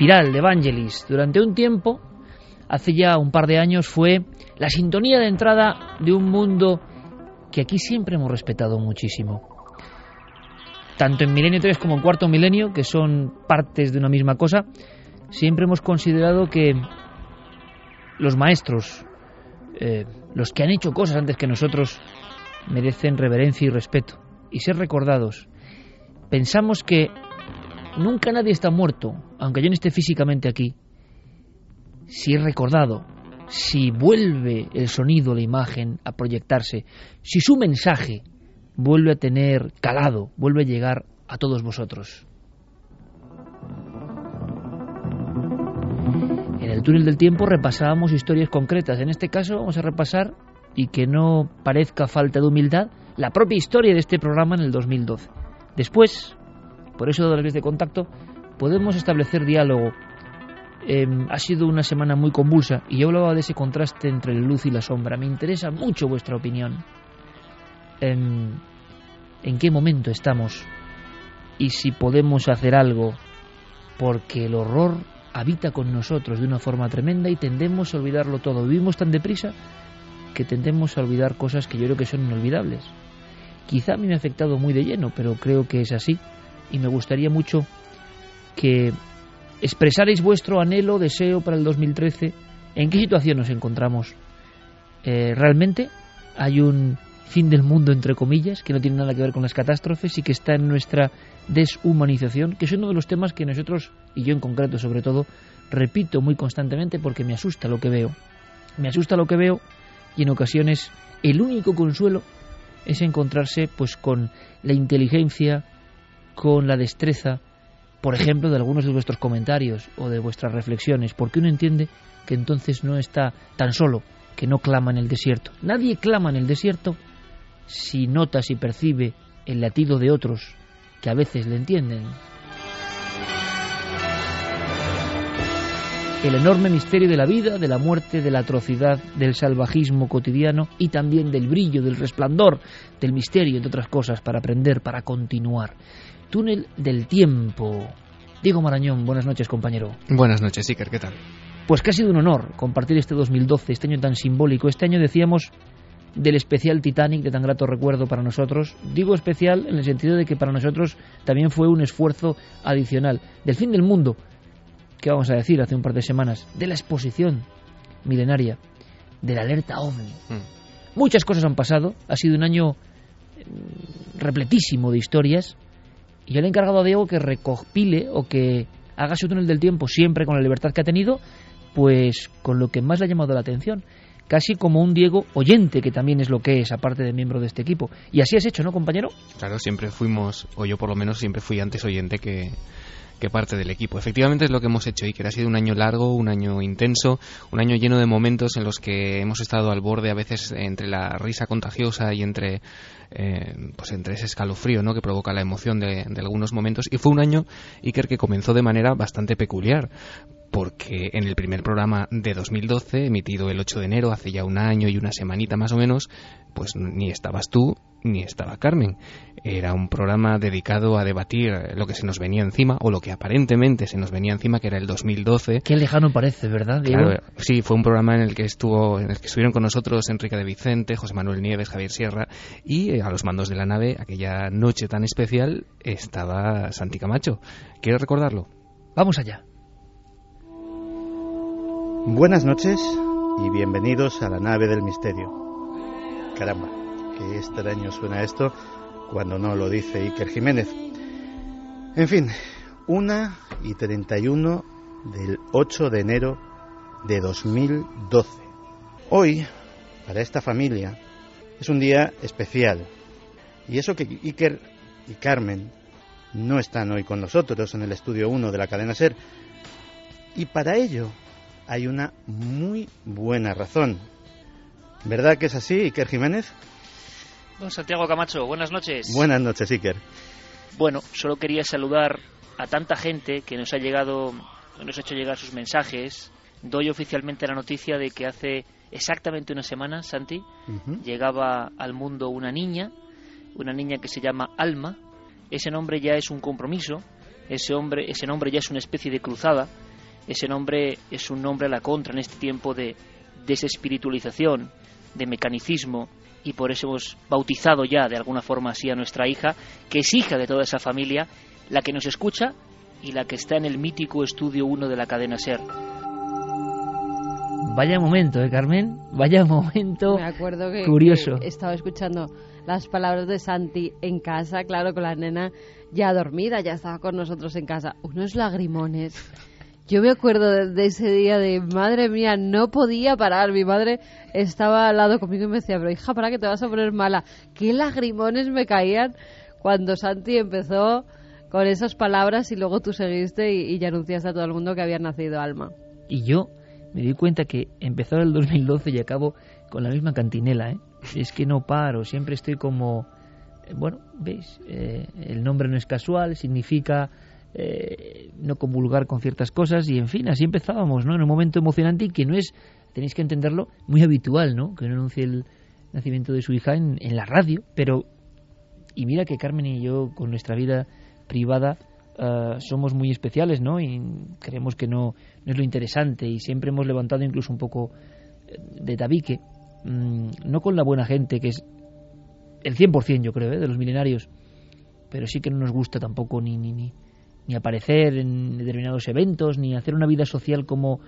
Espiral de Evangelis durante un tiempo, hace ya un par de años, fue la sintonía de entrada de un mundo que aquí siempre hemos respetado muchísimo. Tanto en Milenio 3 como en Cuarto Milenio, que son partes de una misma cosa, siempre hemos considerado que los maestros, eh, los que han hecho cosas antes que nosotros, merecen reverencia y respeto y ser recordados. Pensamos que Nunca nadie está muerto, aunque yo no esté físicamente aquí. Si es recordado, si vuelve el sonido, la imagen a proyectarse, si su mensaje vuelve a tener calado, vuelve a llegar a todos vosotros. En el túnel del tiempo repasábamos historias concretas. En este caso vamos a repasar, y que no parezca falta de humildad, la propia historia de este programa en el 2012. Después, por eso las vías de contacto podemos establecer diálogo. Em, ha sido una semana muy convulsa y yo hablaba de ese contraste entre la luz y la sombra. Me interesa mucho vuestra opinión. Em, ¿En qué momento estamos? Y si podemos hacer algo, porque el horror habita con nosotros de una forma tremenda y tendemos a olvidarlo todo. Vivimos tan deprisa que tendemos a olvidar cosas que yo creo que son inolvidables. Quizá a mí me ha afectado muy de lleno, pero creo que es así y me gustaría mucho que expresarais vuestro anhelo, deseo para el 2013. ¿En qué situación nos encontramos? Eh, ¿Realmente hay un fin del mundo, entre comillas, que no tiene nada que ver con las catástrofes y que está en nuestra deshumanización, que es uno de los temas que nosotros, y yo en concreto sobre todo, repito muy constantemente porque me asusta lo que veo. Me asusta lo que veo y en ocasiones el único consuelo es encontrarse pues con la inteligencia, con la destreza, por ejemplo, de algunos de vuestros comentarios o de vuestras reflexiones, porque uno entiende que entonces no está tan solo, que no clama en el desierto. Nadie clama en el desierto si nota, si percibe el latido de otros que a veces le entienden. El enorme misterio de la vida, de la muerte, de la atrocidad, del salvajismo cotidiano y también del brillo, del resplandor, del misterio, entre otras cosas, para aprender, para continuar túnel del tiempo. Diego Marañón, buenas noches, compañero. Buenas noches, Iker, ¿qué tal? Pues que ha sido un honor compartir este 2012, este año tan simbólico. Este año decíamos del especial Titanic de tan grato recuerdo para nosotros. Digo especial en el sentido de que para nosotros también fue un esfuerzo adicional. Del fin del mundo, que vamos a decir hace un par de semanas, de la exposición milenaria, de la alerta OVNI. Mm. Muchas cosas han pasado, ha sido un año mm, repletísimo de historias y yo le encargado a Diego que recopile o que haga su túnel del tiempo siempre con la libertad que ha tenido, pues con lo que más le ha llamado la atención. Casi como un Diego oyente, que también es lo que es, aparte de miembro de este equipo. Y así has hecho, ¿no, compañero? Claro, siempre fuimos, o yo por lo menos siempre fui antes oyente que, que parte del equipo. Efectivamente es lo que hemos hecho y que ha sido un año largo, un año intenso, un año lleno de momentos en los que hemos estado al borde a veces entre la risa contagiosa y entre eh, pues entre ese escalofrío ¿no? que provoca la emoción de, algunos momentos. Y fue un año, Iker, que comenzó de manera bastante peculiar, porque en el primer programa de 2012, emitido el 8 de enero, hace ya un año y una semanita más o menos, pues ni estabas tú ni estaba Carmen. Era un programa dedicado a debatir lo que se nos venía encima, o lo que aparentemente se nos venía encima, que era el 2012. Qué lejano parece, ¿verdad? sí, fue un programa en el que estuvo, en el que estuvieron con nosotros Enrique de Vicente, José Manuel Nieves, Javier Sierra, y eh, a los mandos de la nave, aquella noche tan especial, estaba Santi Camacho. ¿Quieres recordarlo? Vamos allá. Buenas noches y bienvenidos a la nave del misterio. Caramba, qué extraño suena esto cuando no lo dice Iker Jiménez. En fin, una y 31 del 8 de enero de 2012. Hoy, para esta familia, es un día especial. Y eso que Iker y Carmen no están hoy con nosotros en el estudio 1 de la cadena Ser, Y para ello hay una muy buena razón. ¿Verdad que es así, Iker Jiménez? Don Santiago Camacho, buenas noches. Buenas noches, Iker. Bueno, solo quería saludar a tanta gente que nos ha llegado, nos ha hecho llegar sus mensajes. Doy oficialmente la noticia de que hace exactamente una semana, Santi, llegaba al mundo una niña, una niña que se llama Alma. Ese nombre ya es un compromiso, ese, hombre, ese nombre ya es una especie de cruzada, ese nombre es un nombre a la contra en este tiempo de desespiritualización, de mecanicismo, y por eso hemos bautizado ya de alguna forma así a nuestra hija, que es hija de toda esa familia, la que nos escucha y la que está en el mítico estudio 1 de la cadena Ser. Vaya momento, ¿eh, Carmen? Vaya momento Me acuerdo que, curioso. que estaba escuchando las palabras de Santi en casa, claro, con la nena ya dormida, ya estaba con nosotros en casa. Unos lagrimones. Yo me acuerdo de, de ese día de, madre mía, no podía parar. Mi madre estaba al lado conmigo y me decía, pero hija, para que te vas a poner mala. Qué lagrimones me caían cuando Santi empezó con esas palabras y luego tú seguiste y, ya anunciaste a todo el mundo que había nacido Alma. Y yo me di cuenta que empezó el 2012 y acabo con la misma cantinela, ¿eh? Es que no paro, siempre estoy como... eh, Bueno, veis, Eh, el nombre no es casual, significa eh, no comulgar con ciertas cosas y en fin, así empezábamos, ¿no? En un momento emocionante y que no es, tenéis que entenderlo, muy habitual, ¿no? Que uno anuncie el nacimiento de su hija en, la radio, pero... Y mira que Carmen y yo con nuestra vida privada eh, somos muy especiales, ¿no? Y creemos que no, no es lo interesante y siempre hemos levantado incluso un poco eh, de tabique, mm, no con la buena gente, que es el 100% yo creo, ¿eh? de los milenarios, pero sí que no nos gusta tampoco ni, ni, ni, ni aparecer en determinados eventos, ni hacer una vida social como,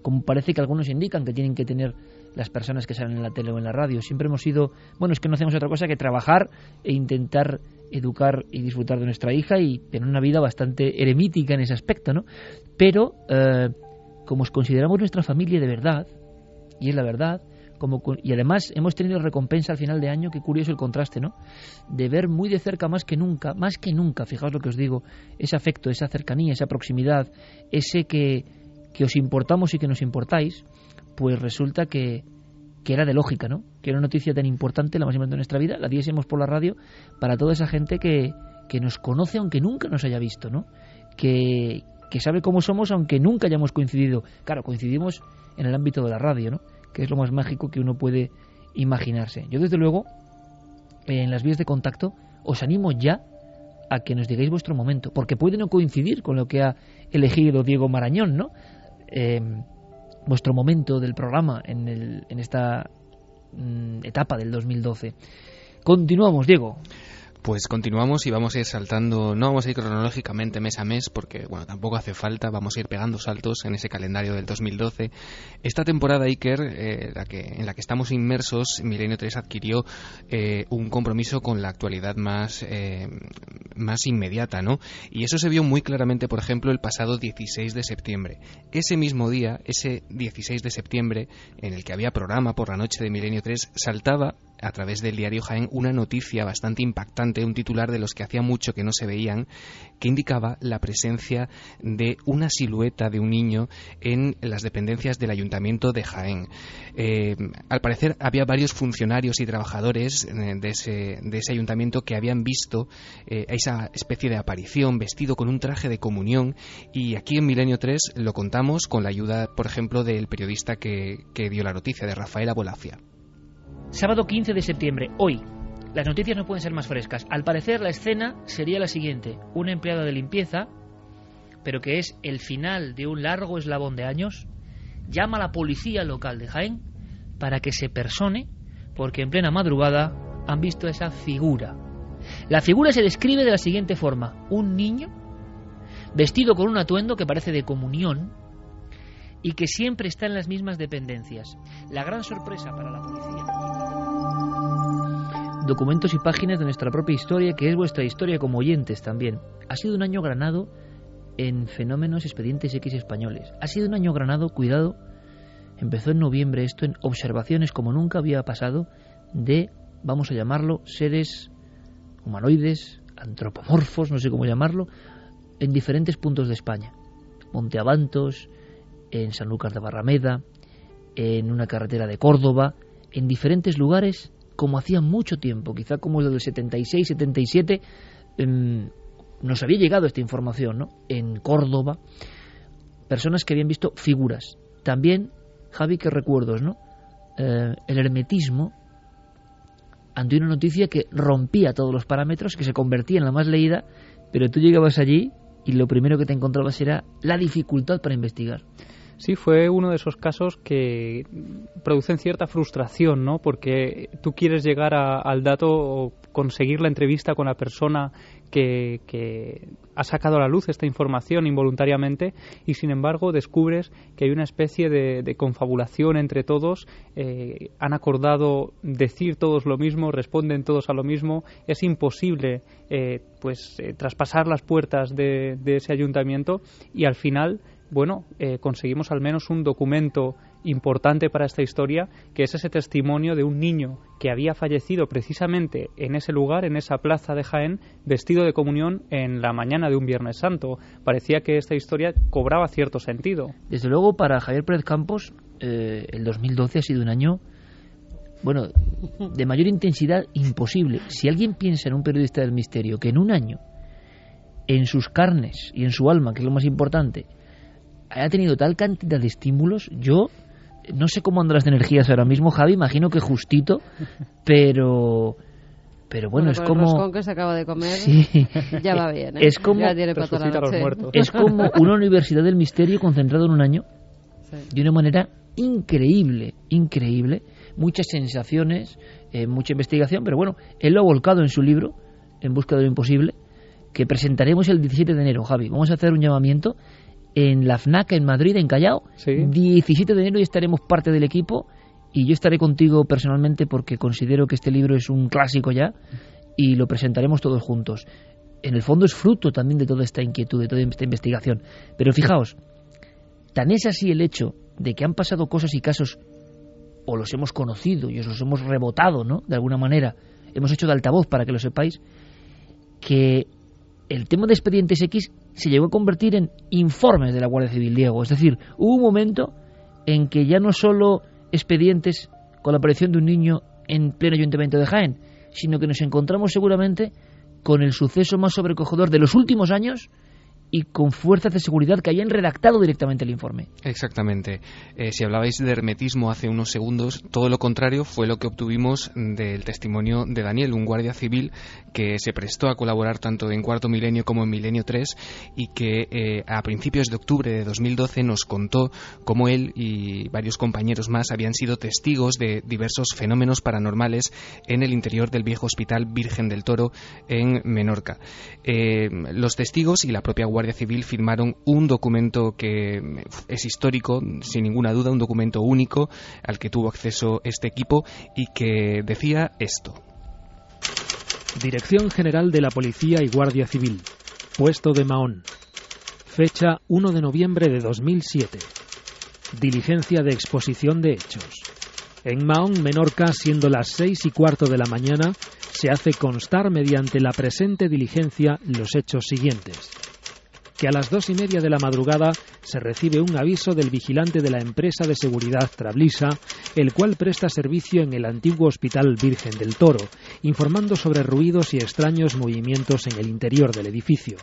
como parece que algunos indican que tienen que tener las personas que salen en la tele o en la radio. Siempre hemos sido, bueno, es que no hacemos otra cosa que trabajar e intentar educar y disfrutar de nuestra hija y tener una vida bastante eremítica en ese aspecto, ¿no? Pero, eh, como os consideramos nuestra familia de verdad, y es la verdad, como, y además hemos tenido recompensa al final de año, qué curioso el contraste, ¿no? De ver muy de cerca más que nunca, más que nunca, fijaos lo que os digo, ese afecto, esa cercanía, esa proximidad, ese que, que os importamos y que nos importáis, pues resulta que, que era de lógica, ¿no? Que era una noticia tan importante, la más importante de nuestra vida, la diésemos por la radio para toda esa gente que, que nos conoce aunque nunca nos haya visto, ¿no? Que, que sabe cómo somos aunque nunca hayamos coincidido. Claro, coincidimos en el ámbito de la radio, ¿no? Que es lo más mágico que uno puede imaginarse. Yo, desde luego, en las vías de contacto, os animo ya a que nos digáis vuestro momento, porque puede no coincidir con lo que ha elegido Diego Marañón, ¿no? Eh, vuestro momento del programa en, el, en esta mm, etapa del 2012. Continuamos, Diego. Pues continuamos y vamos a ir saltando, no vamos a ir cronológicamente mes a mes porque, bueno, tampoco hace falta, vamos a ir pegando saltos en ese calendario del 2012. Esta temporada, Iker, eh, la que, en la que estamos inmersos, Milenio 3 adquirió eh, un compromiso con la actualidad más, eh, más inmediata, ¿no? Y eso se vio muy claramente, por ejemplo, el pasado 16 de septiembre. Ese mismo día, ese 16 de septiembre, en el que había programa por la noche de Milenio 3, saltaba a través del diario Jaén una noticia bastante impactante, un titular de los que hacía mucho que no se veían, que indicaba la presencia de una silueta de un niño en las dependencias del ayuntamiento de Jaén. Eh, al parecer había varios funcionarios y trabajadores eh, de ese, de ese ayuntamiento que habían visto eh, esa especie de aparición vestido con un traje de comunión y aquí en Milenio 3 lo contamos con la ayuda, por ejemplo, del periodista que, que dio la noticia, de Rafael Abolafia. Sábado 15 de septiembre, hoy. Las noticias no pueden ser más frescas. Al parecer la escena sería la siguiente. Una empleada de limpieza, pero que es el final de un largo eslabón de años, llama a la policía local de Jaén para que se persone, porque en plena madrugada han visto esa figura. La figura se describe de la siguiente forma. Un niño vestido con un atuendo que parece de comunión y que siempre está en las mismas dependencias. La gran sorpresa para la policía. Documentos y páginas de nuestra propia historia, que es vuestra historia como oyentes también. Ha sido un año granado en fenómenos expedientes X españoles. Ha sido un año granado, cuidado, empezó en noviembre esto en observaciones como nunca había pasado de, vamos a llamarlo, seres humanoides, antropomorfos, no sé cómo llamarlo, en diferentes puntos de España. Monteabantos, en Sanlúcar de Barrameda, en una carretera de Córdoba, en diferentes lugares como hacía mucho tiempo, quizá como el del 76, 77, nos había llegado esta información, ¿no? En Córdoba, personas que habían visto figuras. También, Javi, que recuerdos, ¿no? Eh, el hermetismo ante una noticia que rompía todos los parámetros, que se convertía en la más leída, pero tú llegabas allí y lo primero que te encontrabas era la dificultad para investigar. Sí, fue uno de esos casos que producen cierta frustración, ¿no? Porque tú quieres llegar al dato o conseguir la entrevista con la persona que, ha sacado a la luz esta información involuntariamente y sin embargo descubres que hay una especie de, confabulación entre todos, eh, han acordado decir todos lo mismo, responden todos a lo mismo, es imposible eh, pues eh, traspasar las puertas de, de ese ayuntamiento y al final bueno, eh, conseguimos al menos un documento importante para esta historia, que es ese testimonio de un niño que había fallecido precisamente en ese lugar, en esa plaza de Jaén, vestido de comunión en la mañana de un Viernes Santo. Parecía que esta historia cobraba cierto sentido. Desde luego, para Javier Pérez Campos, eh, el 2012 ha sido un año, bueno, de mayor intensidad imposible. Si alguien piensa en un periodista del misterio que en un año, en sus carnes y en su alma, que es lo más importante, haya tenido tal cantidad de estímulos, yo no sé cómo andan las energías ahora mismo, Javi, imagino que justito, pero pero bueno, es como el que se acaba de comer sí. ya va bien ¿eh? es como es como una universidad del misterio concentrado en un año de una manera increíble increíble. Muchas sensaciones eh, mucha investigación pero bueno él lo ha volcado en su libro en busca de lo imposible que presentaremos el 17 de enero Javi. Vamos a hacer un llamamiento en la FNAC en Madrid, en Callao. 17 de enero y estaremos parte del equipo y yo estaré contigo personalmente porque considero que este libro es un clásico ya y lo presentaremos todos juntos. En el fondo es fruto también de toda esta inquietud, de toda esta investigación. Pero fijaos, tan es así el hecho de que han pasado cosas y casos, o los hemos conocido y os los hemos rebotado, ¿no? De alguna manera, hemos hecho de altavoz para que lo sepáis, que el tema de expedientes X se llegó a convertir en informes de la Guardia Civil, Diego. Es decir, hubo un momento en que ya no solo expedientes con la aparición de un niño en pleno ayuntamiento de Jaén, sino que nos encontramos seguramente con el suceso más sobrecogedor de los últimos años y con fuerzas de seguridad que hayan redactado directamente el informe. Exactamente. Eh, si hablabais de hermetismo hace unos segundos, todo lo contrario fue lo que obtuvimos del testimonio de Daniel, un guardia civil que se prestó a colaborar tanto en Cuarto Milenio como en Milenio 3 y que eh, a principios de octubre de 2012 nos contó cómo él y varios compañeros más habían sido testigos de diversos fenómenos paranormales en el interior del viejo hospital Virgen del Toro en Menorca. Eh, los testigos y la propia Guardia Guardia Civil firmaron un documento que es histórico, sin ninguna duda, un documento único al que tuvo acceso este equipo y que decía esto. Dirección General de la Policía y Guardia Civil, puesto de Mahón. Fecha 1 de noviembre de 2007. Diligencia de exposición de hechos. En Mahón, Menorca, siendo las seis y cuarto de la mañana, se hace constar mediante la presente diligencia los hechos siguientes que a las dos y media de la madrugada se recibe un aviso del vigilante de la empresa de seguridad Trablisa, el cual presta servicio en el antiguo Hospital Virgen del Toro, informando sobre ruidos y extraños movimientos en el interior del edificio.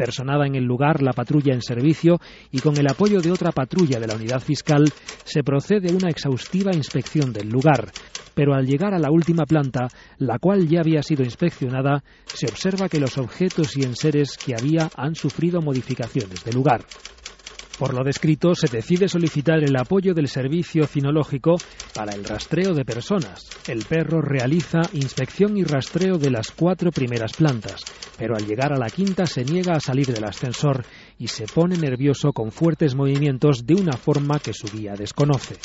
Personada en el lugar la patrulla en servicio y con el apoyo de otra patrulla de la unidad fiscal se procede a una exhaustiva inspección del lugar, pero al llegar a la última planta, la cual ya había sido inspeccionada, se observa que los objetos y enseres que había han sufrido modificaciones de lugar. Por lo descrito, se decide solicitar el apoyo del servicio cinológico para el rastreo de personas. El perro realiza inspección y rastreo de las cuatro primeras plantas, pero al llegar a la quinta se niega a salir del ascensor y se pone nervioso con fuertes movimientos de una forma que su guía desconoce.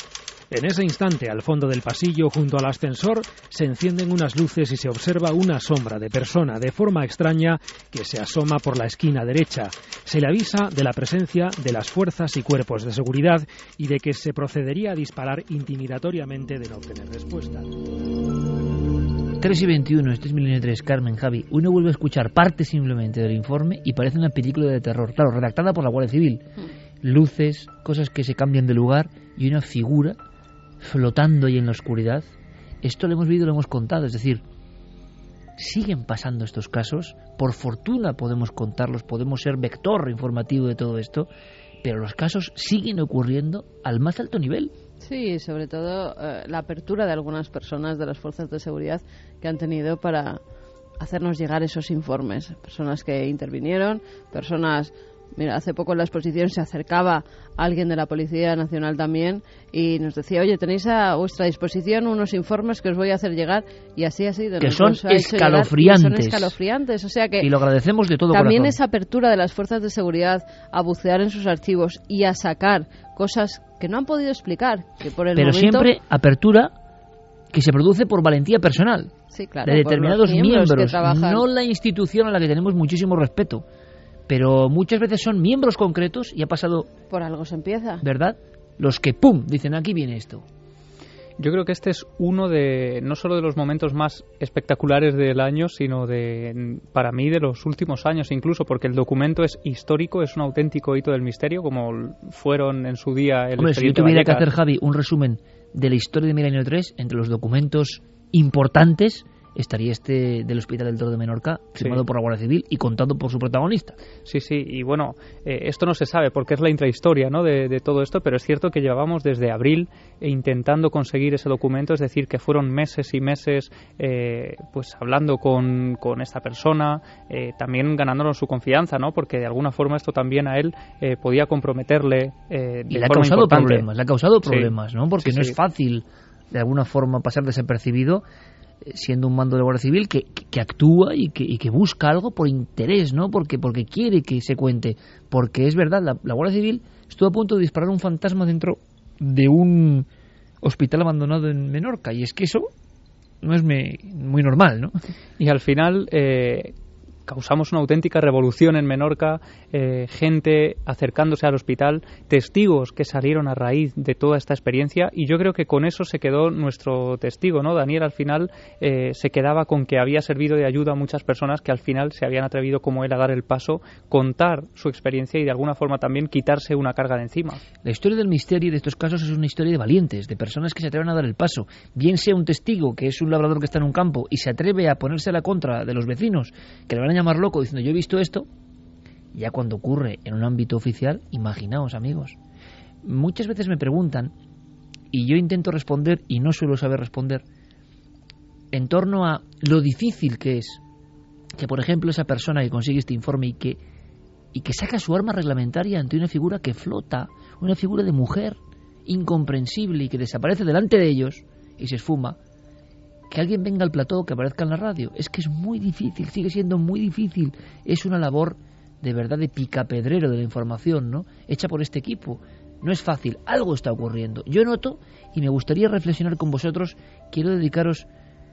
En ese instante, al fondo del pasillo, junto al ascensor, se encienden unas luces y se observa una sombra de persona de forma extraña que se asoma por la esquina derecha. Se le avisa de la presencia de las fuerzas y cuerpos de seguridad y de que se procedería a disparar intimidatoriamente de no obtener respuesta. 3 y 21, este es Milenio 3, Carmen, Javi. Uno vuelve a escuchar parte simplemente del informe y parece una película de terror, claro, redactada por la Guardia Civil. Hmm luces, cosas que se cambian de lugar y una figura flotando ahí en la oscuridad. Esto lo hemos vivido, lo hemos contado, es decir, siguen pasando estos casos, por fortuna podemos contarlos, podemos ser vector informativo de todo esto, pero los casos siguen ocurriendo al más alto nivel. Sí, sobre todo eh, la apertura de algunas personas de las fuerzas de seguridad que han tenido para hacernos llegar esos informes. Personas que intervinieron, personas Mira, hace poco en la exposición se acercaba alguien de la Policía Nacional también y nos decía, oye, tenéis a vuestra disposición unos informes que os voy a hacer llegar y así ha sido. Que son escalofriantes. son escalofriantes. O sea que y lo agradecemos de todo También esa apertura de las fuerzas de seguridad a bucear en sus archivos y a sacar cosas que no han podido explicar. Que por el Pero siempre apertura que se produce por valentía personal. Sí, claro, de determinados miembros, miembros no la institución a la que tenemos muchísimo respeto pero muchas veces son miembros concretos y ha pasado... Por algo se empieza. ¿Verdad? Los que, ¡pum!, dicen, aquí viene esto. Yo creo que este es uno de, no solo de los momentos más espectaculares del año, sino de, para mí, de los últimos años incluso, porque el documento es histórico, es un auténtico hito del misterio, como fueron en su día el Hombre, si yo tuviera que hacer, Javi, un resumen de la historia de Milenio 3, entre los documentos importantes, estaría este del Hospital del Toro de Menorca, firmado por la Guardia Civil y contado por su protagonista. Sí, sí, y bueno, eh, esto no se sabe porque es la intrahistoria ¿no? de, todo esto, pero es cierto que llevábamos desde abril intentando conseguir ese documento, es decir, que fueron meses y meses eh, pues hablando con, con esta persona, eh, también ganándonos su confianza, ¿no? porque de alguna forma esto también a él podía comprometerle de y le ha causado problemas, le ha causado problemas, ¿no? porque no es fácil de alguna forma pasar desapercibido siendo un mando de la Guardia Civil que, que, actúa y que, que, busca algo por interés, ¿no? Porque, porque quiere que se cuente. Porque es verdad, la, Guardia Civil estuvo a punto de disparar un fantasma dentro de un hospital abandonado en Menorca. Y es que eso no es muy normal, ¿no? Y al final, eh, causamos una auténtica revolución en Menorca, eh, gente acercándose al hospital, testigos que salieron a raíz de toda esta experiencia y yo creo que con eso se quedó nuestro testigo, ¿no? Daniel al final eh, se quedaba con que había servido de ayuda a muchas personas que al final se habían atrevido como él a dar el paso, contar su experiencia y de alguna forma también quitarse una carga de encima. La historia del misterio de estos casos es una historia de valientes, de personas que se atreven a dar el paso, bien sea un testigo que es un labrador que está en un campo y se atreve a ponerse a la contra de los vecinos que le van a llamar loco diciendo yo he visto esto, ya cuando ocurre en un ámbito oficial, imaginaos amigos. Muchas veces me preguntan, y yo intento responder y no suelo saber responder, en torno a lo difícil que es que, por ejemplo, esa persona que consigue este informe y que, y que saca su arma reglamentaria ante una figura que flota, una figura de mujer incomprensible y que desaparece delante de ellos y se esfuma, que alguien venga al plató, que aparezca en la radio. Es que es muy difícil, sigue siendo muy difícil. Es una labor de verdad de picapedrero de la información, ¿no? Hecha por este equipo. No es fácil, algo está ocurriendo. Yo noto y me gustaría reflexionar con vosotros. Quiero dedicaros,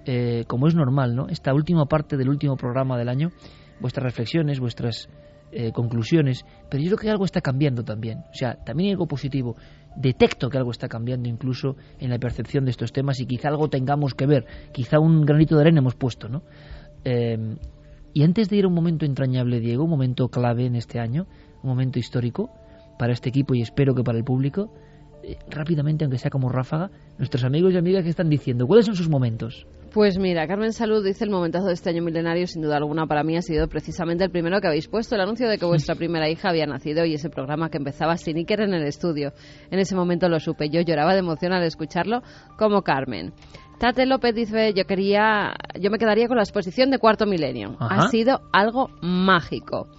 eh, como es normal, ¿no? Esta última parte del último programa del año, vuestras reflexiones, vuestras eh, conclusiones. Pero yo creo que algo está cambiando también. O sea, también hay algo positivo detecto que algo está cambiando incluso en la percepción de estos temas y quizá algo tengamos que ver, quizá un granito de arena hemos puesto, ¿no? Eh, y antes de ir a un momento entrañable, Diego, un momento clave en este año, un momento histórico para este equipo y espero que para el público, eh, rápidamente, aunque sea como ráfaga, nuestros amigos y amigas que están diciendo, ¿cuáles son sus momentos? Pues mira, Carmen Salud dice el momentazo de este año milenario, sin duda alguna para mí ha sido precisamente el primero que habéis puesto, el anuncio de que vuestra primera hija había nacido y ese programa que empezaba sin Iker en el estudio. En ese momento lo supe, yo lloraba de emoción al escucharlo como Carmen. Tate López dice, yo quería, yo me quedaría con la exposición de Cuarto Milenio. Ha sido algo mágico.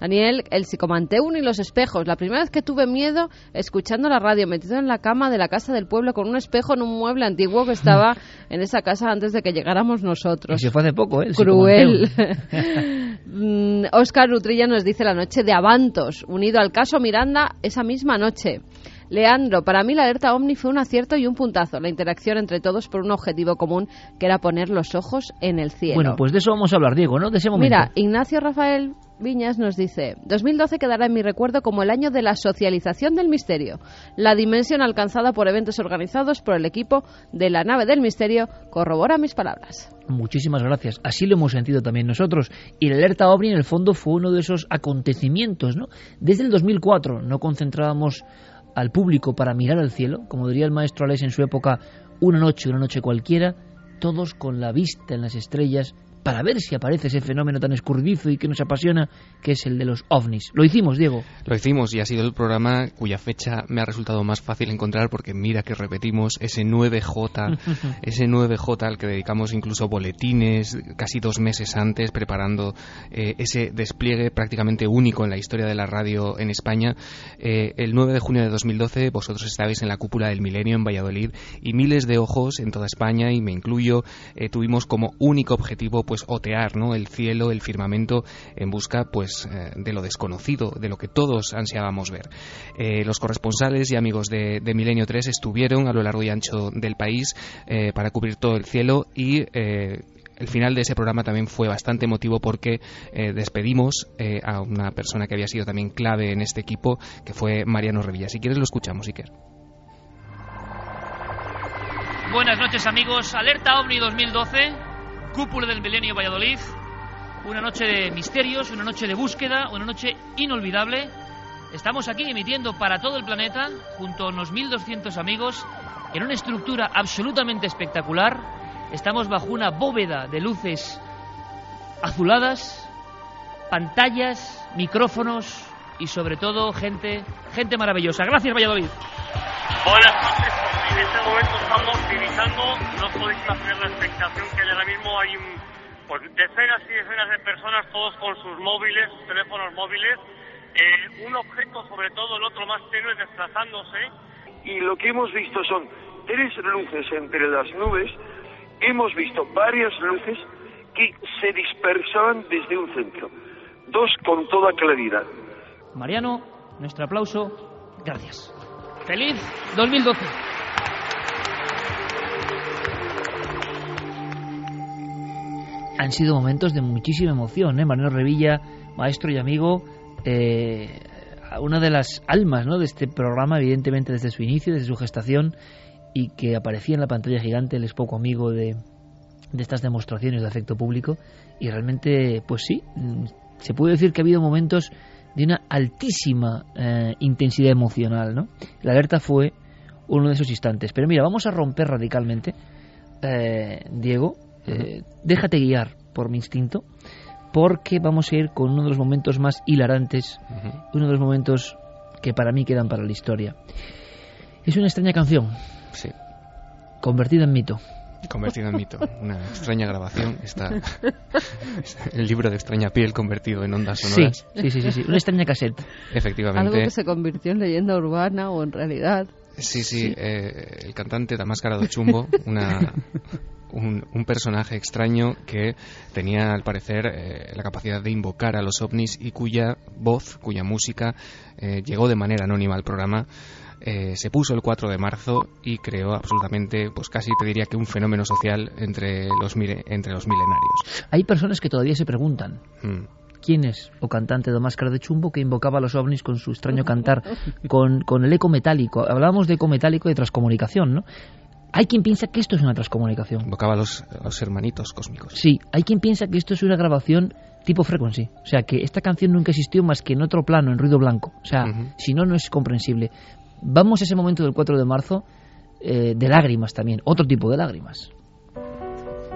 Daniel, el psicomanteún y los espejos. La primera vez que tuve miedo escuchando la radio, metido en la cama de la casa del pueblo con un espejo en un mueble antiguo que estaba en esa casa antes de que llegáramos nosotros. Y se fue hace poco, ¿eh? Cruel. Oscar mm, Utrilla nos dice la noche de Avantos, unido al caso Miranda esa misma noche. Leandro, para mí la alerta Omni fue un acierto y un puntazo, la interacción entre todos por un objetivo común que era poner los ojos en el cielo. Bueno, pues de eso vamos a hablar, Diego, ¿no? De ese momento. Mira, Ignacio Rafael Viñas nos dice, 2012 quedará en mi recuerdo como el año de la socialización del misterio. La dimensión alcanzada por eventos organizados por el equipo de la nave del misterio corrobora mis palabras. Muchísimas gracias. Así lo hemos sentido también nosotros. Y la alerta OVNI en el fondo fue uno de esos acontecimientos. Desde el 2004 no concentrábamos al público para mirar al cielo, como diría el maestro Alex en su época, una noche, una noche cualquiera, todos con la vista en las estrellas para ver si aparece ese fenómeno tan escurridizo y que nos apasiona, que es el de los ovnis. Lo hicimos, Diego. Lo hicimos y ha sido el programa cuya fecha me ha resultado más fácil encontrar porque mira que repetimos ese 9J, ese 9J al que dedicamos incluso boletines casi dos meses antes preparando eh, ese despliegue prácticamente único en la historia de la radio en España. Eh, el 9 de junio de 2012 vosotros estabais en la cúpula del milenio en Valladolid y miles de ojos en toda España y me incluyo eh, tuvimos como único objetivo pues otear ¿no? el cielo, el firmamento en busca pues eh, de lo desconocido, de lo que todos ansiábamos ver. Eh, los corresponsales y amigos de, Milenio 3 estuvieron a lo largo y ancho del país eh, para cubrir todo el cielo y el final de ese programa también fue bastante emotivo porque despedimos a una persona que había sido también clave en este equipo, que fue Mariano Revilla. Si quieres lo escuchamos, Iker. Buenas noches amigos, Alerta OVNI 2012 cúpula del Milenio Valladolid. Una noche de misterios, una noche de búsqueda, una noche inolvidable. Estamos aquí emitiendo para todo el planeta, junto a unos 1.200 amigos, en una estructura absolutamente espectacular. Estamos bajo una bóveda de luces azuladas, pantallas, micrófonos y sobre todo gente, gente maravillosa. Gracias Valladolid. Buenas noches, en este momento estamos divisando, no podéis hacer la expectación ahora mismo hay pues, decenas y decenas de personas, todos con sus móviles, teléfonos móviles, eh, un objeto sobre todo, el otro más tenue desplazándose. Y lo que hemos visto son tres luces entre las nubes, hemos visto varias luces que se dispersaban desde un centro, dos con toda claridad. Mariano, nuestro aplauso, gracias. Feliz 2012. Han sido momentos de muchísima emoción, ¿eh? Manuel Revilla, maestro y amigo, eh, una de las almas ¿no? de este programa, evidentemente desde su inicio, desde su gestación, y que aparecía en la pantalla gigante, él es poco amigo de, de estas demostraciones de afecto público, y realmente, pues sí, mm, se puede decir que ha habido momentos de una altísima eh, intensidad emocional. ¿no? La alerta fue uno de esos instantes. Pero mira, vamos a romper radicalmente. Eh, Diego, eh, déjate guiar por mi instinto, porque vamos a ir con uno de los momentos más hilarantes, uno de los momentos que para mí quedan para la historia. Es una extraña canción, sí. convertida en mito convertido en mito. Una extraña grabación. Está el libro de extraña piel convertido en ondas sonoras. Sí, sí, sí, sí, una extraña cassette. Efectivamente. Algo que se convirtió en leyenda urbana o en realidad. Sí, sí, eh, el cantante Damascarado Chumbo, una, un, personaje extraño que tenía, al parecer, eh, la capacidad de invocar a los ovnis y cuya voz, cuya música eh, llegó de manera anónima al programa eh, se puso el 4 de marzo y creó absolutamente, pues casi te diría que un fenómeno social entre los, entre los milenarios. Hay personas que todavía se preguntan. Hmm. ¿Quién es o cantante de máscara de chumbo que invocaba a los ovnis con su extraño cantar, con, con el eco metálico? Hablábamos de eco metálico y de transcomunicación, ¿no? Hay quien piensa que esto es una transcomunicación. Invocaba a los, los hermanitos cósmicos. Sí, hay quien piensa que esto es una grabación tipo frequency. O sea, que esta canción nunca existió más que en otro plano, en ruido blanco. O sea, si no, no es comprensible. Vamos a ese momento del 4 de marzo eh, de lágrimas también, otro tipo de lágrimas.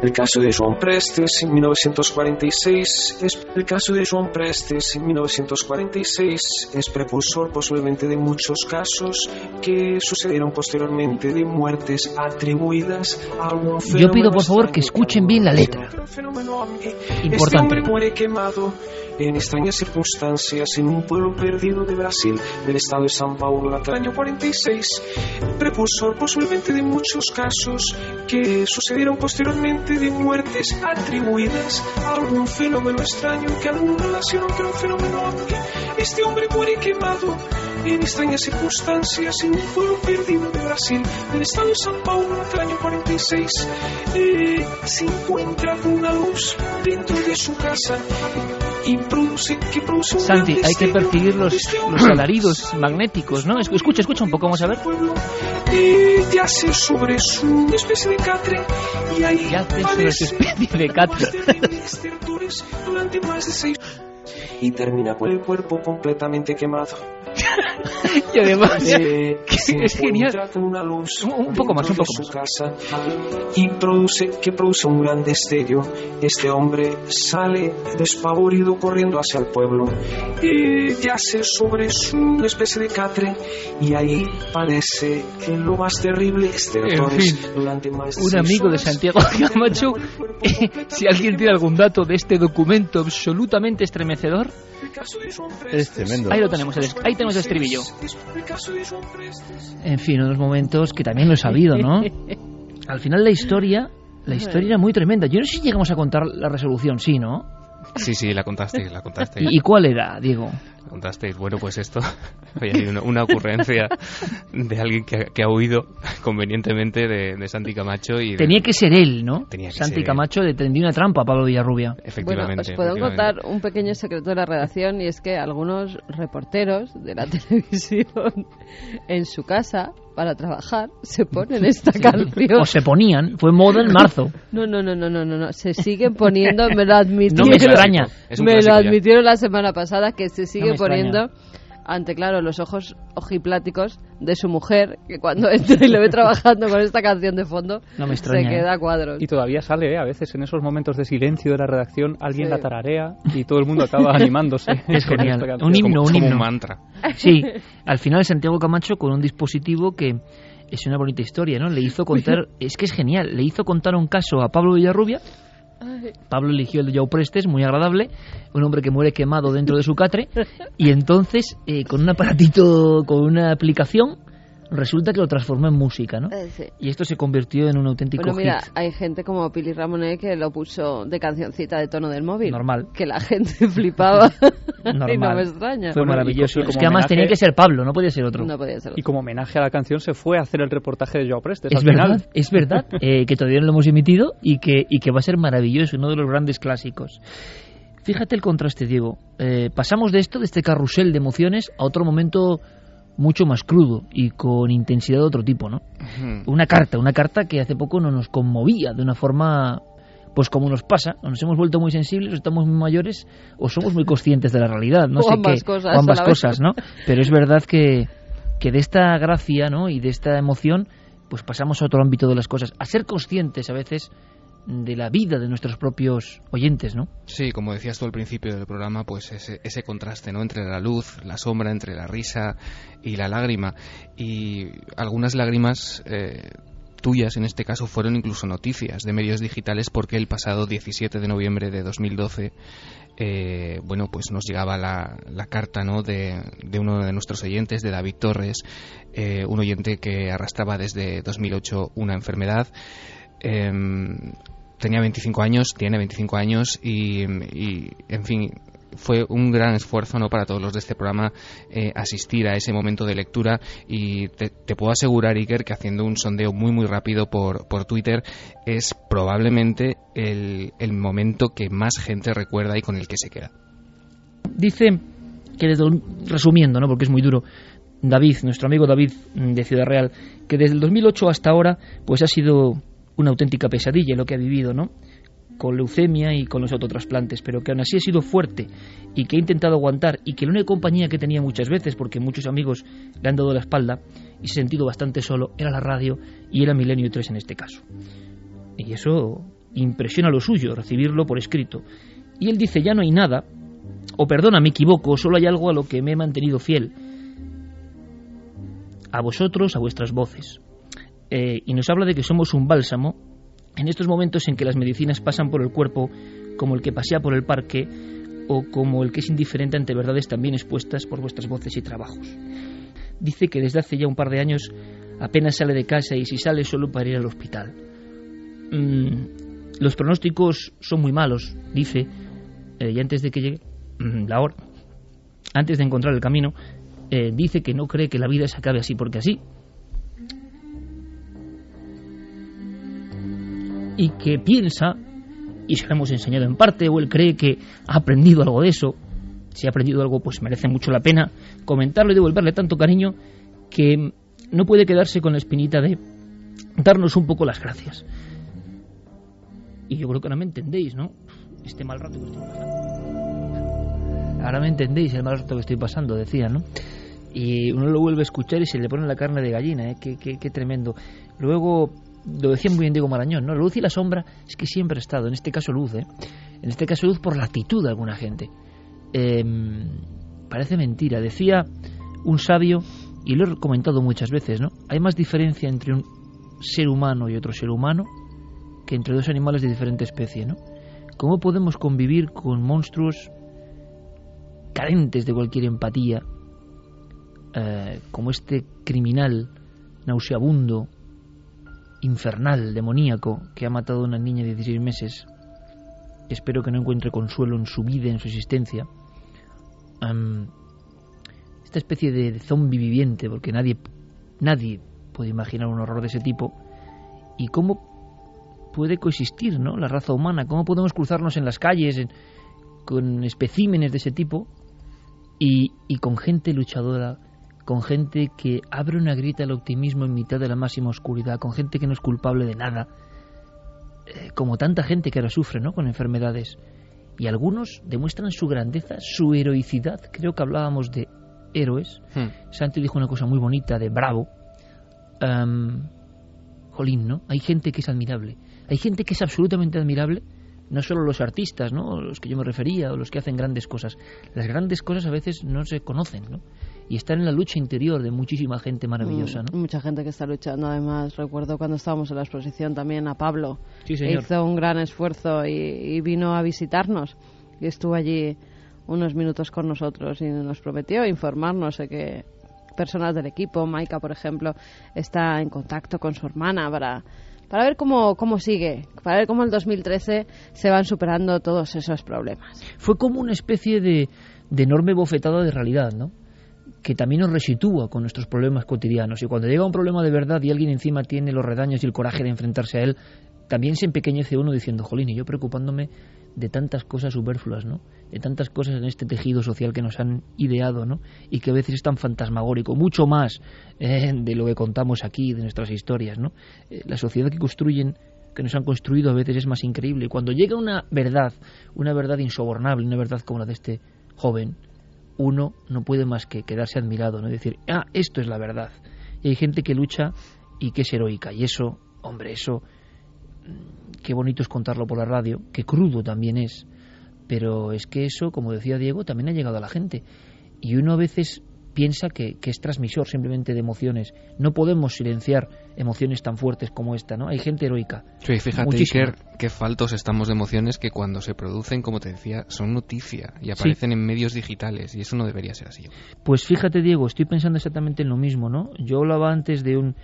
El caso de Joan Prestes en 1946 es el caso de Joan Prestes en 1946 es precursor posiblemente de muchos casos que sucedieron posteriormente de muertes atribuidas a un Yo pido por favor que escuchen bien la letra. Importante. Este hombre muere quemado en extrañas circunstancias en un pueblo perdido de Brasil, del estado de San Paulo, hasta el año 46, precursor posiblemente de muchos casos que sucedieron posteriormente de muertes atribuidas a algún fenómeno extraño que algún relacionó con un fenómeno Este hombre muere quemado en extrañas circunstancias en un pueblo perdido de Brasil, del estado de San Paulo, hasta el año 46. Eh, se encuentra una luz dentro de su casa y produce, que produce un Santi, hay que percibir los, Este los alaridos magnéticos, ¿no? Escu- Escucha, escucha un poco, vamos a ver. Y yace sobre su especie de catre y ahí Yace sobre su especie de catre. terribles tertores durante más de seis y termina con el cuerpo completamente quemado. Y además, Eh, es genial. una luz Un- poco más, un poco su casa y produce que produce un gran destello. Este hombre sale despavorido corriendo hacia el pueblo y yace sobre su especie de catre y ahí parece que lo más terrible es En fin, más un amigo de. Santiago Camacho, eh, si alguien tiene algún dato de este documento absolutamente estremecedor, Es tremendo. ahí lo tenemos, el- ahí tenemos el estribillo. En fin, unos momentos que también lo he sabido, ¿no? Al final la historia, la historia era muy tremenda. Yo no sé si llegamos a contar la resolución, sí, ¿no? Sí, sí, la contasteis, la contasteis. ¿Y, y cuál era, Diego? Contasteis. Bueno, pues esto había sido una, una ocurrencia de alguien que, ha- que ha huido convenientemente de, de Santi Camacho y de- Tenía que ser él, ¿no? Tenía que Santi ser él. Camacho le tendió una trampa a Pablo Villarrubia. Bueno, efectivamente. os puedo efectivamente. contar un pequeño secreto de la redacción y es que algunos reporteros de la televisión en su casa para trabajar se ponen esta canción. O se ponían, fue moda en marzo. No, no, no, no, no, no, no, se siguen poniendo, me lo admitieron. No me extraña. Me lo admitieron la semana pasada que se sigue extraña. Ante, claro, los ojos ojipláticos de su mujer, que cuando entra y lo ve trabajando con esta canción de fondo, No me se extraña. ¿eh? queda a cuadros. Y todavía sale, ¿eh? a veces en esos momentos de silencio de la redacción, alguien Sí. la tararea y todo el mundo acaba animándose. Es con genial. esta canción. Un himno, como, un como himno. un mantra. Sí, al final Santiago Camacho con un dispositivo que es una bonita historia, ¿no? Le hizo contar, es que es genial, le hizo contar un caso a Pablo Villarrubia. Pablo eligió el de Joe Prestes, muy agradable, un hombre que muere quemado dentro de su catre, y entonces eh, con un aparatito, con una aplicación, resulta que lo transformó en música, ¿no? Eh, sí. Y esto se convirtió en un auténtico Bueno, mira, hit. hay gente como Pili Ramonet que lo puso de cancioncita de tono del móvil. Normal. Que la gente flipaba. y no Normal. me extraña. Fue Bueno, maravilloso. y Es que además homenaje- tenía que ser Pablo, no podía ser otro. No podía ser. Y como homenaje a la canción se fue a hacer el reportaje de Joao Prestes. Es al verdad, final. es verdad, eh, que todavía no lo hemos emitido y que, y que va a ser maravilloso, uno de los grandes clásicos. Fíjate el contraste, Diego. Eh, pasamos de esto, de este carrusel de emociones, a otro momento mucho más crudo y con intensidad de otro tipo, ¿no? Una carta, una carta que hace poco no nos conmovía de una forma, pues como nos pasa, o nos hemos vuelto muy sensibles, o estamos muy mayores, o somos muy conscientes de la realidad, no O sé ambas qué, cosas o ambas cosas, ¿no? Pero es verdad que, que de esta gracia, ¿no? Y de esta emoción, pues pasamos a otro ámbito de las cosas, a ser conscientes a veces de la vida de nuestros propios oyentes, ¿no? Sí, como decías tú al principio del programa, pues ese, ese contraste, ¿no? Entre la luz, la sombra, entre la risa y la lágrima. Y algunas lágrimas eh, tuyas, en este caso, fueron incluso noticias de medios digitales porque el pasado 17 de noviembre de 2012, eh, bueno, pues nos llegaba la, carta, ¿no? De, de uno de nuestros oyentes, de David Torres, eh, un oyente que arrastraba desde 2008 una enfermedad. Em, tenía 25 años, tiene 25 años y, en fin, fue un gran esfuerzo ¿no? para todos los de este programa eh, asistir a ese momento de lectura y te, puedo asegurar, Iker, que haciendo un sondeo muy muy rápido por, por Twitter es probablemente el, momento que más gente recuerda y con el que se queda. Dice que desde resumiendo, ¿no? porque es muy duro, David, nuestro amigo David mm, de Ciudad Real, que desde el 2008 hasta ahora, pues ha sido una auténtica pesadilla lo que ha vivido, ¿no? Con leucemia y con los autotrasplantes, pero que aún así ha sido fuerte y que ha intentado aguantar y que la única compañía que tenía muchas veces, porque muchos amigos le han dado la espalda y se ha sentido bastante solo, era la radio y era Milenio 3 en este caso. Y eso impresiona lo suyo, recibirlo por escrito. Y él dice, ya no hay nada, o perdona, me equivoco, solo hay algo a lo que me he mantenido fiel. A vosotros, a vuestras voces. Eh, y nos habla de que somos un bálsamo en estos momentos en que las medicinas pasan por el cuerpo como el que pasea por el parque o como el que es indiferente ante verdades también expuestas por vuestras voces y trabajos. Dice que desde hace ya un par de años apenas sale de casa y si sale solo para ir al hospital. Mm, los pronósticos son muy malos, dice, eh, y antes de que llegue mm, la hora, antes de encontrar el camino, eh, dice que no cree que la vida se acabe así porque así. Y que piensa y se lo hemos enseñado en parte, o él cree que ha aprendido algo de eso. Si ha aprendido algo, pues merece mucho la pena comentarlo y devolverle tanto cariño que no puede quedarse con la espinita de darnos un poco las gracias. Y yo creo que ahora me entendéis, ¿no? Este mal rato que estoy pasando. Ahora me entendéis el mal rato que estoy pasando, decía, ¿no? Y uno lo vuelve a escuchar y se le pone la carne de gallina, ¿eh? Qué, qué, qué tremendo. Luego, lo decía muy bien Diego Marañón, ¿no? La luz y la sombra es que siempre ha estado, en este caso luz, ¿eh? En este caso luz por la actitud de alguna gente. Eh, parece mentira. Decía un sabio, y lo he comentado muchas veces, ¿no? Hay más diferencia entre un ser humano y otro ser humano que entre dos animales de diferente especie, ¿no? ¿Cómo podemos convivir con monstruos carentes de cualquier empatía, eh, como este criminal nauseabundo, infernal, demoníaco, que ha matado a una niña de 16 meses? Espero que no encuentre consuelo en su vida, en su existencia. Esta especie de, de zombie viviente, porque nadie, nadie puede imaginar un horror de ese tipo. Y cómo puede coexistir ¿no? la raza humana, cómo podemos cruzarnos en las calles en, con especímenes de ese tipo y, y, con gente luchadora, con gente que abre una grita al optimismo en mitad de la máxima oscuridad, con gente que no es culpable de nada, eh, como tanta gente que ahora sufre ¿no? con enfermedades. Y algunos demuestran su grandeza, su heroicidad. Creo que hablábamos de héroes. Hmm. Santi dijo una cosa muy bonita de bravo. Um, jolín, ¿no? Hay gente que es admirable. Hay gente que es absolutamente admirable, no solo los artistas, ¿no? los que yo me refería, o los que hacen grandes cosas. Las grandes cosas a veces no se conocen, ¿no? Y están en la lucha interior de muchísima gente maravillosa, ¿no? Mm, mucha gente que está luchando, además. Recuerdo cuando estábamos en la exposición también a Pablo. Sí, que hizo un gran esfuerzo y, y vino a visitarnos. Y estuvo allí unos minutos con nosotros y nos prometió informarnos de que personas del equipo, Maika, por ejemplo, está en contacto con su hermana para para ver cómo, cómo sigue, para ver cómo el 2013 se van superando todos esos problemas. Fue como una especie de, de enorme bofetada de realidad, ¿no? Que también nos resitúa con nuestros problemas cotidianos. Y cuando llega un problema de verdad y alguien encima tiene los redaños y el coraje de enfrentarse a él, también se empequeñece uno diciendo, jolín, y yo preocupándome de tantas cosas superfluas, ¿no? De tantas cosas en este tejido social que nos han ideado, ¿no? Y que a veces es tan fantasmagórico, mucho más eh, de lo que contamos aquí, de nuestras historias, ¿no? Eh, la sociedad que construyen, que nos han construido a veces es más increíble. Y cuando llega una verdad, una verdad insobornable, una verdad como la de este joven, uno no puede más que quedarse admirado, ¿no? Y decir, ah, esto es la verdad. Y hay gente que lucha y que es heroica. Y eso, hombre, eso qué bonito es contarlo por la radio, qué crudo también es, pero es que eso, como decía Diego, también ha llegado a la gente. Y uno a veces piensa que, que, es transmisor simplemente de emociones. No podemos silenciar emociones tan fuertes como esta, ¿no? Hay gente heroica. Sí, fíjate, Iker, qué faltos estamos de emociones que cuando se producen, como te decía, son noticia y aparecen sí. en medios digitales y eso no debería ser así. Pues fíjate, Diego, estoy pensando exactamente en lo mismo, ¿no? Yo hablaba antes de un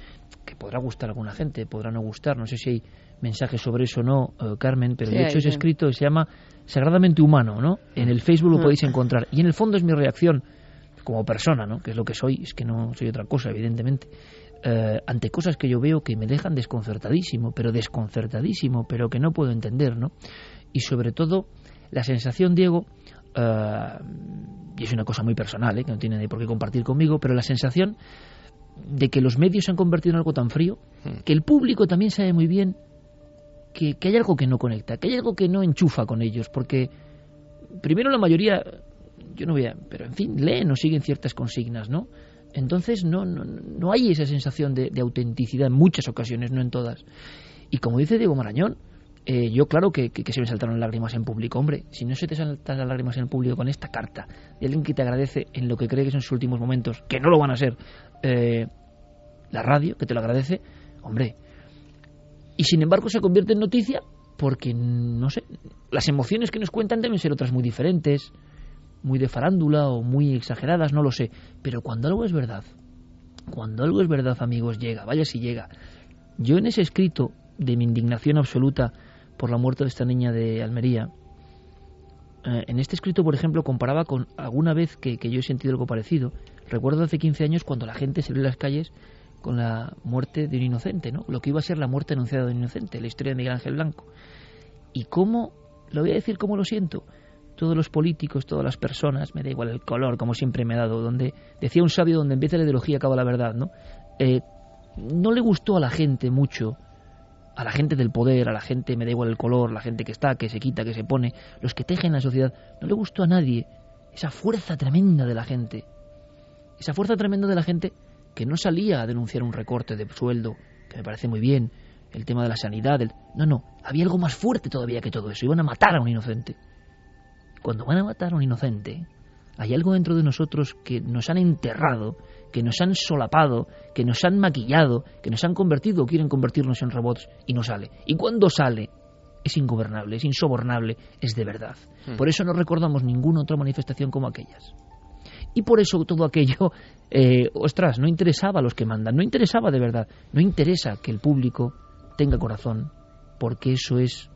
que podrá gustar a alguna gente, podrá no gustar, no sé si hay mensajes sobre eso o no, uh, Carmen, pero sí, de hecho ese escrito se llama Sagradamente Humano, ¿no? En el Facebook lo podéis encontrar. Y en el fondo es mi reacción como persona, ¿no? Que es lo que soy, es que no soy otra cosa, evidentemente. Uh, ante cosas que yo veo que me dejan desconcertadísimo, pero desconcertadísimo, pero que no puedo entender, ¿no? Y sobre todo, la sensación, Diego, uh, y es una cosa muy personal, ¿eh? que no tiene ni por qué compartir conmigo, pero la sensación de que los medios se han convertido en algo tan frío, que el público también sabe muy bien que, que, hay algo que no conecta, que hay algo que no enchufa con ellos, porque primero la mayoría, yo no voy a, pero en fin, leen o siguen ciertas consignas, ¿no? Entonces no, no, no hay esa sensación de, de, autenticidad en muchas ocasiones, no en todas. Y como dice Diego Marañón, eh, yo claro que, que, se me saltaron lágrimas en público. Hombre, si no se te saltan las lágrimas en público con esta carta de alguien que te agradece en lo que cree que son sus últimos momentos, que no lo van a ser, eh, la radio, que te lo agradece, hombre. Y sin embargo se convierte en noticia porque, no sé, las emociones que nos cuentan deben ser otras muy diferentes, muy de farándula o muy exageradas, no lo sé. Pero cuando algo es verdad, cuando algo es verdad, amigos, llega, vaya si llega. Yo en ese escrito de mi indignación absoluta por la muerte de esta niña de Almería, eh, en este escrito, por ejemplo, comparaba con alguna vez que, que yo he sentido algo parecido. Recuerdo hace 15 años cuando la gente salió a las calles con la muerte de un inocente, ¿no? Lo que iba a ser la muerte anunciada de un inocente, la historia de Miguel Ángel Blanco. y cómo, lo voy a decir como lo siento, todos los políticos, todas las personas, me da igual el color, como siempre me ha dado, donde decía un sabio, donde empieza la ideología acaba la verdad, ¿no? Eh, no le gustó a la gente mucho, a la gente del poder, a la gente, me da igual el color, la gente que está, que se quita, que se pone, los que tejen la sociedad, no le gustó a nadie esa fuerza tremenda de la gente, esa fuerza tremenda de la gente que no salía a denunciar un recorte de sueldo, que me parece muy bien, el tema de la sanidad, el... no, no, había algo más fuerte todavía que todo eso, iban a matar a un inocente. Cuando van a matar a un inocente, hay algo dentro de nosotros que nos han enterrado, que nos han solapado, que nos han maquillado, que nos han convertido o quieren convertirnos en robots y no sale. Y cuando sale, es ingobernable, es insobornable, es de verdad. Hmm. Por eso no recordamos ninguna otra manifestación como aquellas. Y por eso todo aquello, eh, ostras, no interesaba a los que mandan, no interesaba de verdad, no interesa que el público tenga corazón, porque eso es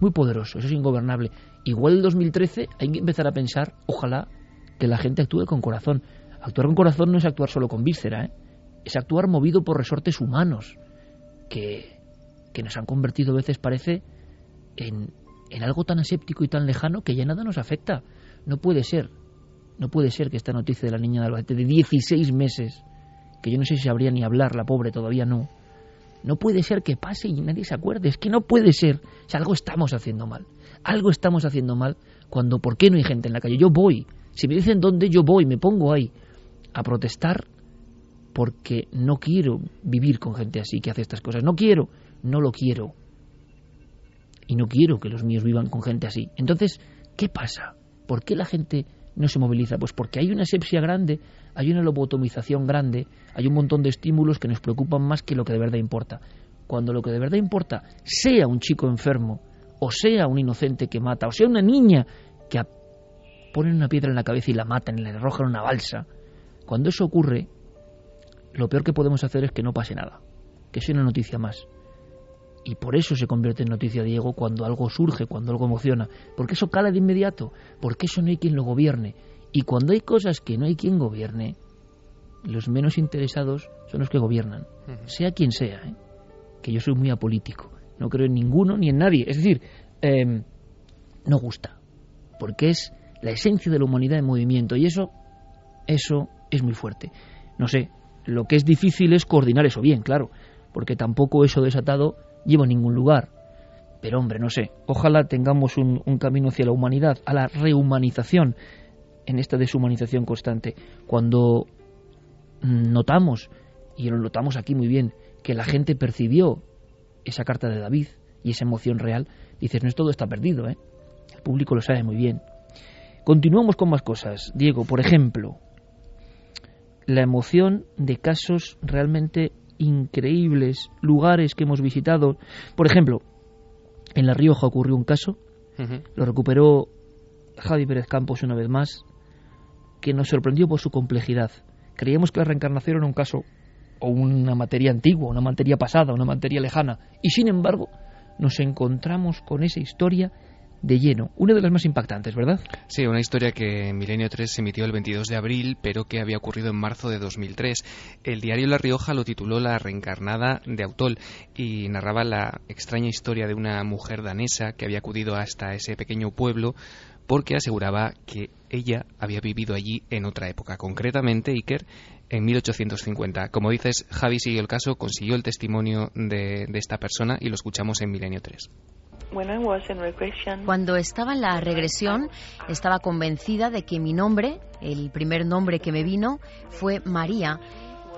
muy poderoso, eso es ingobernable. Igual el 2013 hay que empezar a pensar, ojalá, que la gente actúe con corazón. Actuar con corazón no es actuar solo con víscera, ¿eh? es actuar movido por resortes humanos, que, que nos han convertido a veces, parece, en, en algo tan aséptico y tan lejano que ya nada nos afecta. No puede ser, no puede ser que esta noticia de la niña de de 16 meses, que yo no sé si sabría ni hablar, la pobre todavía no, no puede ser que pase y nadie se acuerde. Es que no puede ser. O sea, algo estamos haciendo mal. Algo estamos haciendo mal cuando, ¿por qué no hay gente en la calle? Yo voy. Si me dicen dónde, yo voy, me pongo ahí a protestar porque no quiero vivir con gente así que hace estas cosas. No quiero, no lo quiero. Y no quiero que los míos vivan con gente así. Entonces, ¿qué pasa? ¿Por qué la gente no se moviliza? Pues porque hay una asepsia grande, hay una lobotomización grande, hay un montón de estímulos que nos preocupan más que lo que de verdad importa. Cuando lo que de verdad importa sea un chico enfermo, o sea un inocente que mata, o sea una niña que ponen una piedra en la cabeza y la matan y le arrojan una balsa, cuando eso ocurre, lo peor que podemos hacer es que no pase nada, que sea una noticia más. Y por eso se convierte en noticia Diego cuando algo surge, cuando algo emociona, porque eso cala de inmediato, porque eso no hay quien lo gobierne. Y cuando hay cosas que no hay quien gobierne, los menos interesados son los que gobiernan, sea quien sea, ¿eh? que yo soy muy apolítico, no creo en ninguno ni en nadie, es decir, em, no gusta, porque es la esencia de la humanidad en movimiento y eso, eso es muy fuerte. No sé, lo que es difícil es coordinar eso bien, claro, porque tampoco eso desatado lleva a ningún lugar. Pero hombre, no sé, ojalá tengamos un, un camino hacia la humanidad, a la rehumanización, en esta deshumanización constante. Cuando notamos, y lo notamos aquí muy bien, que la gente percibió esa carta de David y esa emoción real, dices, no es todo está perdido, ¿eh? El público lo sabe muy bien. Continuamos con más cosas. Diego, por ejemplo, la emoción de casos realmente increíbles, lugares que hemos visitado. Por ejemplo, en La Rioja ocurrió un caso, lo recuperó Javi Pérez Campos una vez más, que nos sorprendió por su complejidad. Creíamos que la reencarnación era un caso o una materia antigua, una materia pasada, una materia lejana, y sin embargo nos encontramos con esa historia de lleno, una de las más impactantes, ¿verdad? Sí, una historia que en Milenio 3 se emitió el 22 de abril, pero que había ocurrido en marzo de 2003. El diario La Rioja lo tituló La reencarnada de Autol y narraba la extraña historia de una mujer danesa que había acudido hasta ese pequeño pueblo porque aseguraba que ella había vivido allí en otra época, concretamente Iker en 1850. Como dices, Javi siguió el caso, consiguió el testimonio de, de esta persona y lo escuchamos en Milenio 3. Cuando estaba en la regresión, estaba convencida de que mi nombre, el primer nombre que me vino, fue María.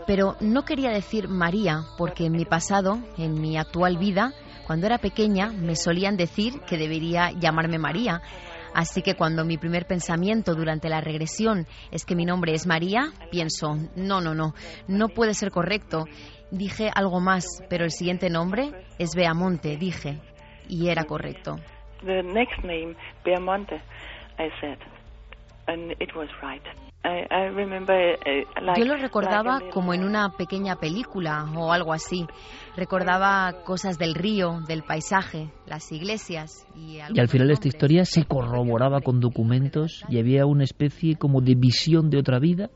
Pero no quería decir María porque en mi pasado, en mi actual vida, cuando era pequeña, me solían decir que debería llamarme María. Así que cuando mi primer pensamiento durante la regresión es que mi nombre es María, pienso, no, no, no, no puede ser correcto. Dije algo más, pero el siguiente nombre es Beamonte, dije, y era correcto. The next name, Beamonte, I said, and it was right. I, I remember, uh, like, Yo lo recordaba como en una pequeña película o algo así. Recordaba cosas del río, del paisaje, las iglesias y, Y al final esta historia se corroboraba con documentos y había una especie como de visión de otra vida.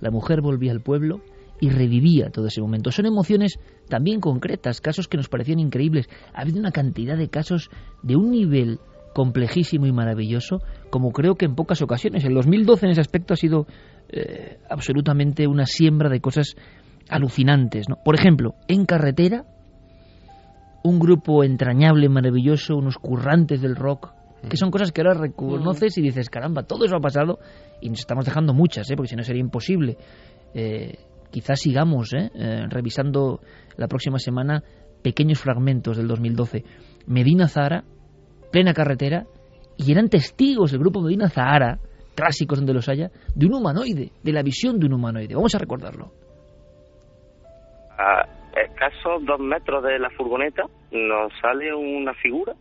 La mujer volvía al pueblo y revivía todo ese momento. Son emociones también concretas, casos que nos parecían increíbles. Ha habido una cantidad de casos de un nivel complejísimo y maravilloso, como creo que en pocas ocasiones. El 2012 en ese aspecto ha sido eh, absolutamente una siembra de cosas alucinantes. ¿no? Por ejemplo, en carretera, un grupo entrañable, maravilloso, unos currantes del rock, que son cosas que ahora reconoces y dices, caramba, todo eso ha pasado y nos estamos dejando muchas, ¿eh? porque si no sería imposible. Eh, quizás sigamos ¿eh? Eh, revisando la próxima semana pequeños fragmentos del 2012. Medina Zahara, plena carretera, y eran testigos del grupo Medina Zahara, clásicos donde los haya, de un humanoide, de la visión de un humanoide. Vamos a recordarlo. A escasos dos metros de la furgoneta nos sale una figura,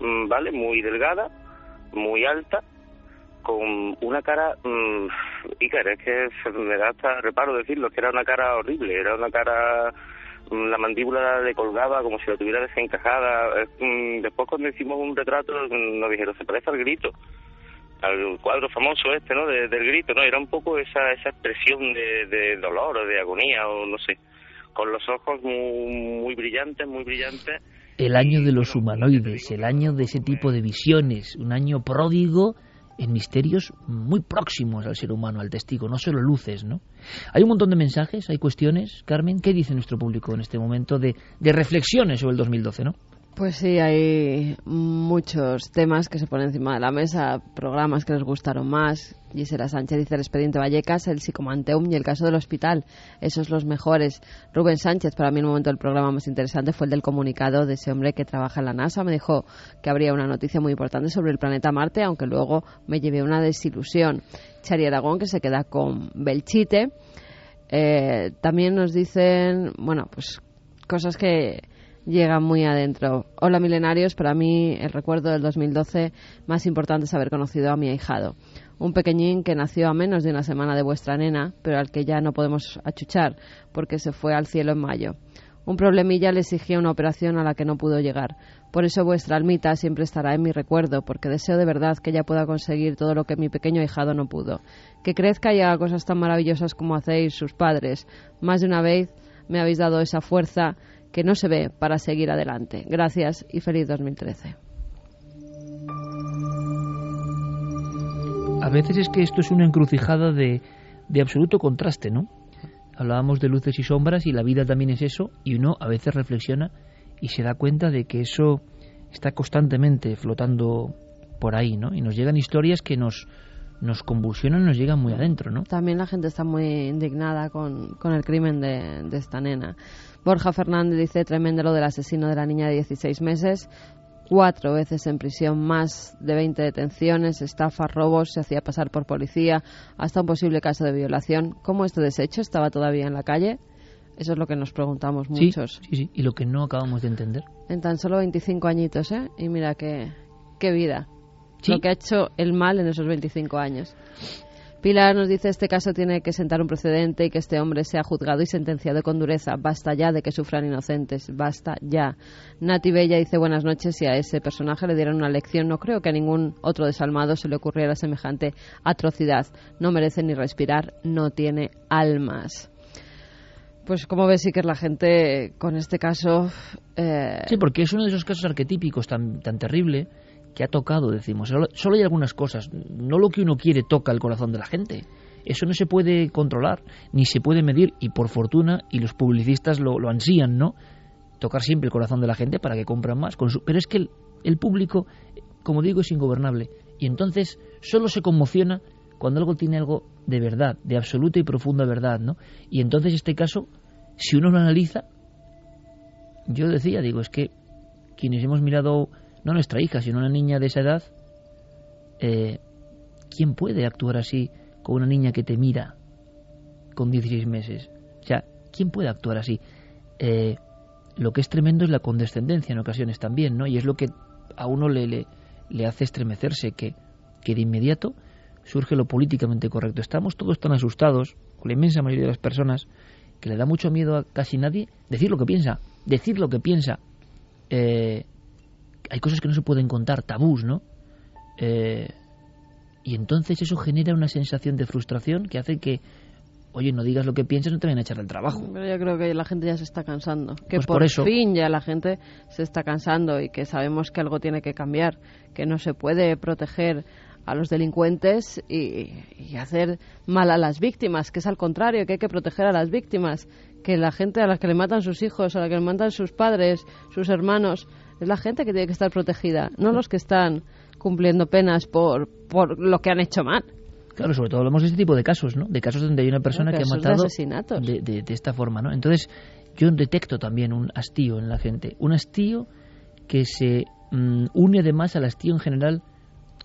mm, ¿vale? Muy delgada, muy alta, con una cara, mmm, Iker, es que me da hasta reparo decirlo, que era una cara horrible, era una cara, la mandíbula le colgaba como si la tuviera desencajada. Es, mm, después cuando hicimos un retrato mm, nos dijeron, se parece al grito, al cuadro famoso este, ¿no? De- del grito, ¿no? Era un poco esa, esa expresión de, de dolor o de agonía o no sé, con los ojos muy, muy brillantes, muy brillantes. El año de los humanoides, el año de ese tipo de visiones, un año pródigo en misterios muy próximos al ser humano, al testigo, no solo luces, ¿no? Hay un montón de mensajes, hay cuestiones, Carmen, ¿qué dice nuestro público en este momento de, reflexiones sobre el 2012, ¿no? Pues sí, hay muchos temas que se ponen encima de la mesa, programas que les gustaron más. Gisela Sánchez dice el expediente Vallecas, el psicomanteum y el caso del hospital. Esos los mejores. Rubén Sánchez, para mí el momento del programa más interesante fue el del comunicado de ese hombre que trabaja en la NASA. Me dijo que habría una noticia muy importante sobre el planeta Marte, aunque luego me llevé una desilusión. Chari Aragón, que se queda con Belchite. Eh, también nos dicen, bueno, pues cosas que llegan muy adentro. Hola milenarios, para mí el recuerdo del 2012 más importante es haber conocido a mi ahijado. Un pequeñín que nació a menos de una semana de vuestra nena, pero al que ya no podemos achuchar porque se fue al cielo en mayo. Un problemilla le exigía una operación a la que no pudo llegar. Por eso vuestra almita siempre estará en mi recuerdo, porque deseo de verdad que ella pueda conseguir todo lo que mi pequeño ahijado no pudo. Que crezca y haga cosas tan maravillosas como hacéis sus padres. Más de una vez me habéis dado esa fuerza que no se ve para seguir adelante. Gracias y feliz 2013. A veces es que esto es una encrucijada de, de absoluto contraste, ¿no? Hablábamos de luces y sombras y la vida también es eso y uno a veces reflexiona y se da cuenta de que eso está constantemente flotando por ahí, ¿no? Y nos llegan historias que nos, nos convulsionan, nos llegan muy adentro, ¿no? También la gente está muy indignada con, con el crimen de, de esta nena. Borja Fernández dice tremendo lo del asesino de la niña de 16 meses. Cuatro veces en prisión, más de 20 detenciones, estafas, robos, se hacía pasar por policía, hasta un posible caso de violación. ¿Cómo este desecho estaba todavía en la calle? Eso es lo que nos preguntamos Sí, muchos. sí, sí, y lo que no acabamos de entender. En tan solo 25 añitos, ¿eh? Y mira qué, qué vida. Lo que ha hecho el mal en esos 25 años. Pilar nos dice este caso tiene que sentar un precedente y que este hombre sea juzgado y sentenciado con dureza. Basta ya de que sufran inocentes. Basta ya. Nati Bella dice buenas noches y a ese personaje le dieron una lección. No creo que a ningún otro desalmado se le ocurriera semejante atrocidad. No merece ni respirar. No tiene almas. Pues como ves, sí que la gente con este caso... eh, Sí, porque es uno de esos casos arquetípicos tan, tan terrible que ha tocado, decimos. Solo, hay algunas cosas. No lo que uno quiere toca el corazón de la gente. Eso no se puede controlar, ni se puede medir, y por fortuna, y los publicistas lo, lo ansían, ¿no? Tocar siempre el corazón de la gente para que compren más. Pero es que el, el público, como digo, es ingobernable. Y entonces solo se conmociona cuando algo tiene algo de verdad, de absoluta y profunda verdad, ¿no? Y entonces este caso, si uno lo analiza, yo decía, digo, es que quienes hemos mirado, no nuestra hija, sino una niña de esa edad, eh, ¿quién puede actuar así con una niña que te mira con 16 meses? O sea, ¿quién puede actuar así? Eh, lo que es tremendo es la condescendencia en ocasiones también, ¿no? Y es lo que a uno le, le, hace estremecerse, que, que de inmediato surge lo políticamente correcto. Estamos todos tan asustados, con la inmensa mayoría de las personas, que le da mucho miedo a casi nadie decir lo que piensa, decir lo que piensa. Eh, hay cosas que no se pueden contar, tabús, ¿no? Eh, y entonces eso genera una sensación de frustración que hace que oye, no digas lo que piensas, no te vayan a echar del trabajo. Pero yo creo que la gente ya se está cansando. Que Pues por, por eso- fin ya la gente se está cansando y que sabemos que algo tiene que cambiar, que no se puede proteger a los delincuentes y, y hacer mal a las víctimas, que es al contrario, que hay que proteger a las víctimas, que la gente a la que le matan sus hijos, a la que le matan sus padres, sus hermanos, es la gente que tiene que estar protegida, no los que están cumpliendo penas por, por lo que han hecho mal. Claro, sobre todo hablamos de este tipo de casos, ¿no? De casos donde hay una persona que ha matado asesinatos. de, de- de esta forma, ¿no? Entonces, yo detecto también un hastío en la gente, un hastío que se mm, une además al hastío en general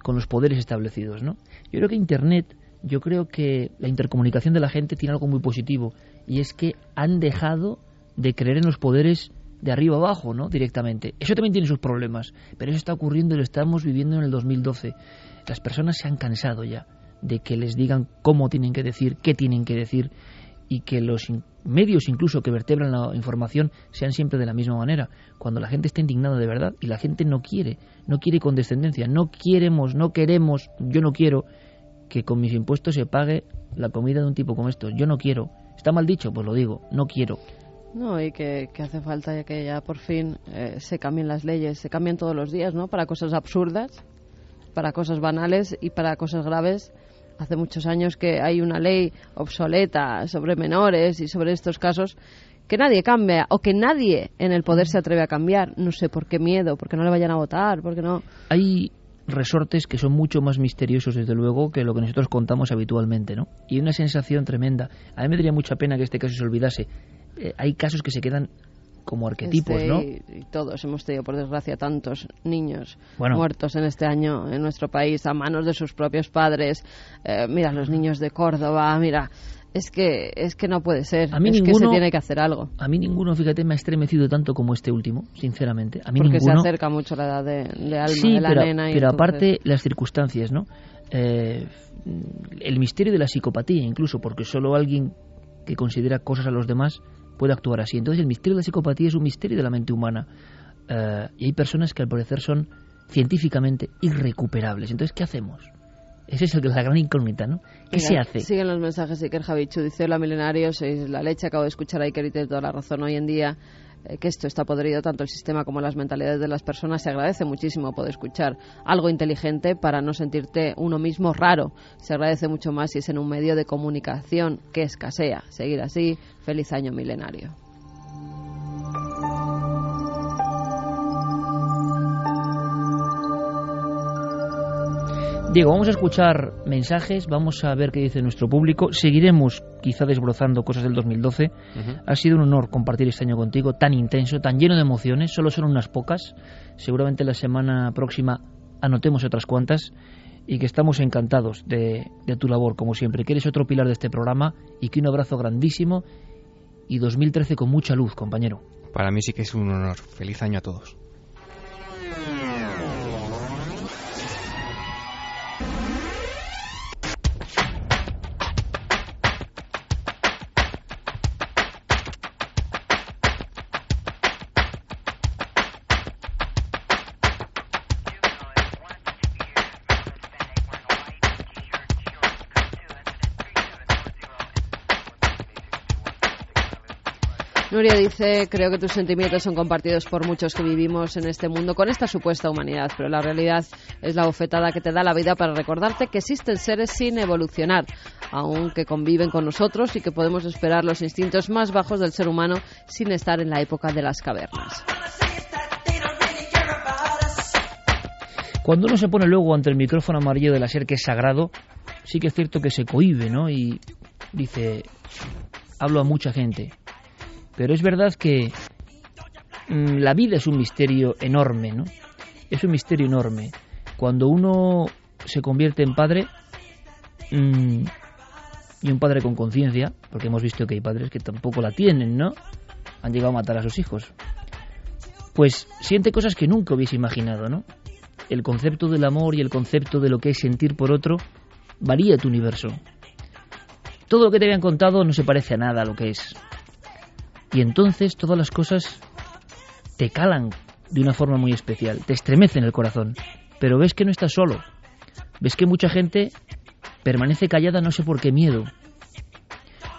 con los poderes establecidos, ¿no? Yo creo que Internet, yo creo que la intercomunicación de la gente tiene algo muy positivo y es que han dejado de creer en los poderes de arriba abajo, ¿no? Directamente. Eso también tiene sus problemas, pero eso está ocurriendo y lo estamos viviendo en el 2012. Las personas se han cansado ya de que les digan cómo tienen que decir, qué tienen que decir y que los medios incluso que vertebran la información sean siempre de la misma manera. Cuando la gente está indignada de verdad y la gente no quiere, no quiere condescendencia, no queremos, no queremos, yo no quiero que con mis impuestos se pague la comida de un tipo como esto. Yo no quiero. ¿Está mal dicho? Pues lo digo, no quiero. No, y que, que hace falta que ya por fin eh, se cambien las leyes, se cambian todos los días, ¿no? Para cosas absurdas, para cosas banales y para cosas graves. Hace muchos años que hay una ley obsoleta sobre menores y sobre estos casos que nadie cambia o que nadie en el poder se atreve a cambiar. No sé por qué miedo, porque no le vayan a votar, porque no. Hay resortes que son mucho más misteriosos, desde luego, que lo que nosotros contamos habitualmente, ¿no? Y una sensación tremenda. A mí me daría mucha pena que este caso se olvidase. Eh, hay casos que se quedan como arquetipos, Este, ¿no? y, todos hemos tenido, por desgracia, tantos niños Bueno. muertos en este año en nuestro país a manos de sus propios padres. Eh, mira, los niños de Córdoba, mira, es que es que no puede ser. A mí es que ninguno- se tiene que hacer algo. A mí ninguno, fíjate, me ha estremecido tanto como este último, sinceramente. A mí Porque ninguno. se acerca mucho la edad de, de alma sí, de la pero, nena. y pero entonces- aparte las circunstancias, ¿no? Eh, el misterio de la psicopatía, incluso, porque solo alguien que considera cosas a los demás puede actuar así. Entonces, el misterio de la psicopatía es un misterio de la mente humana. Eh, y hay personas que al parecer son científicamente irrecuperables. Entonces, ¿qué hacemos? Esa es el- la gran incógnita, ¿no? ¿Qué Mira, se hace? Siguen los mensajes Iker Javichu, dice hola milenarios, sois la leche, acabo de escuchar a Iker y tiene toda la razón hoy en día eh, que esto está podrido, tanto el sistema como las mentalidades de las personas. Se agradece muchísimo poder escuchar algo inteligente para no sentirte uno mismo raro. Se agradece mucho más si es en un medio de comunicación que escasea. Seguir así, feliz año milenario. Diego, vamos a escuchar mensajes, vamos a ver qué dice nuestro público. Seguiremos quizá desbrozando cosas del 2012. Ha sido un honor compartir este año contigo, tan intenso, tan lleno de emociones. Solo son unas pocas. Seguramente la semana próxima anotemos otras cuantas. Y que estamos encantados de, de tu labor, como siempre. Que eres otro pilar de este programa y que un abrazo grandísimo. Y 2013 con mucha luz, compañero. Para mí sí que es un honor. Feliz año a todos. Nuria dice, creo que tus sentimientos son compartidos por muchos que vivimos en este mundo con esta supuesta humanidad, pero la realidad es la bofetada que te da la vida para recordarte que existen seres sin evolucionar, aún que conviven con nosotros y que podemos esperar los instintos más bajos del ser humano sin estar en la época de las cavernas. Cuando uno se pone luego ante el micrófono amarillo de la SER, que es sagrado, sí que es cierto que se cohíbe, ¿no? Y dice, hablo a mucha gente. Pero es verdad que mm, la vida es un misterio enorme, ¿no? Es un misterio enorme. Cuando uno se convierte en padre, mm, y un padre con conciencia, porque hemos visto que hay padres que tampoco la tienen, ¿no? Han llegado a matar a sus hijos. Pues siente cosas que nunca hubiese imaginado, ¿no? El concepto del amor y el concepto de lo que es sentir por otro varía tu universo. Todo lo que te habían contado no se parece a nada a lo que es. Y entonces todas las cosas te calan de una forma muy especial, te estremecen el corazón. Pero ves que no estás solo. Ves que mucha gente permanece callada no sé por qué miedo.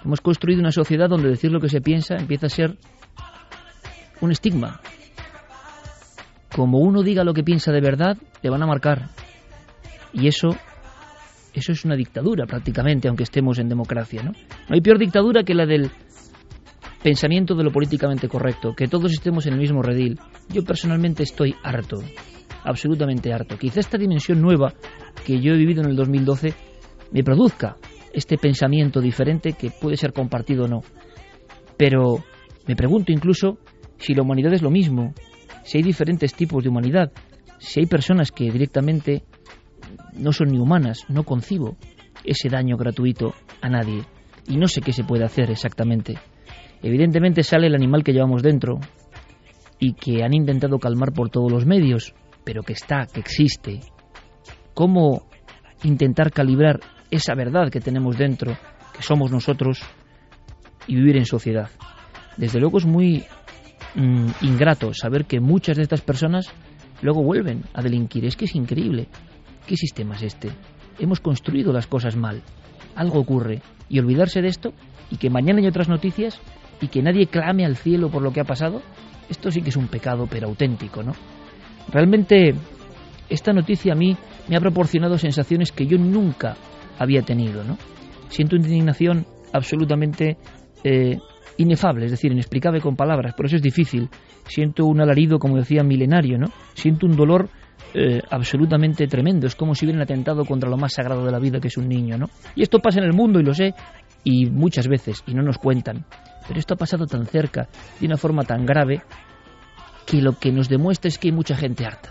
Hemos construido una sociedad donde decir lo que se piensa empieza a ser un estigma. Como uno diga lo que piensa de verdad, le van a marcar. Y eso eso es una dictadura prácticamente, aunque estemos en democracia, ¿no? No hay peor dictadura que la del pensamiento de lo políticamente correcto, que todos estemos en el mismo redil. Yo personalmente estoy harto, absolutamente harto. Quizá esta dimensión nueva que yo he vivido en el 2012 me produzca este pensamiento diferente que puede ser compartido o no. Pero me pregunto incluso si la humanidad es lo mismo, si hay diferentes tipos de humanidad, si hay personas que directamente no son ni humanas, no concibo ese daño gratuito a nadie y no sé qué se puede hacer exactamente. Evidentemente sale el animal que llevamos dentro y que han intentado calmar por todos los medios, pero que está, que existe. ¿Cómo intentar calibrar esa verdad que tenemos dentro, que somos nosotros, y vivir en sociedad? Desde luego es muy mm, ingrato saber que muchas de estas personas luego vuelven a delinquir. Es que es increíble. ¿Qué sistema es este? Hemos construido las cosas mal. Algo ocurre. Y olvidarse de esto y que mañana hay otras noticias y que nadie clame al cielo por lo que ha pasado, esto sí que es un pecado, pero auténtico, ¿no? Realmente esta noticia a mí me ha proporcionado sensaciones que yo nunca había tenido, ¿no? Siento una indignación absolutamente eh, inefable, es decir, inexplicable con palabras, por eso es difícil. Siento un alarido, como decía, milenario, ¿no? Siento un dolor eh, absolutamente tremendo. Es como si hubieran atentado contra lo más sagrado de la vida, que es un niño, ¿no? Y esto pasa en el mundo, y lo sé, y muchas veces, y no nos cuentan. Pero esto ha pasado tan cerca, de una forma tan grave, que lo que nos demuestra es que hay mucha gente harta,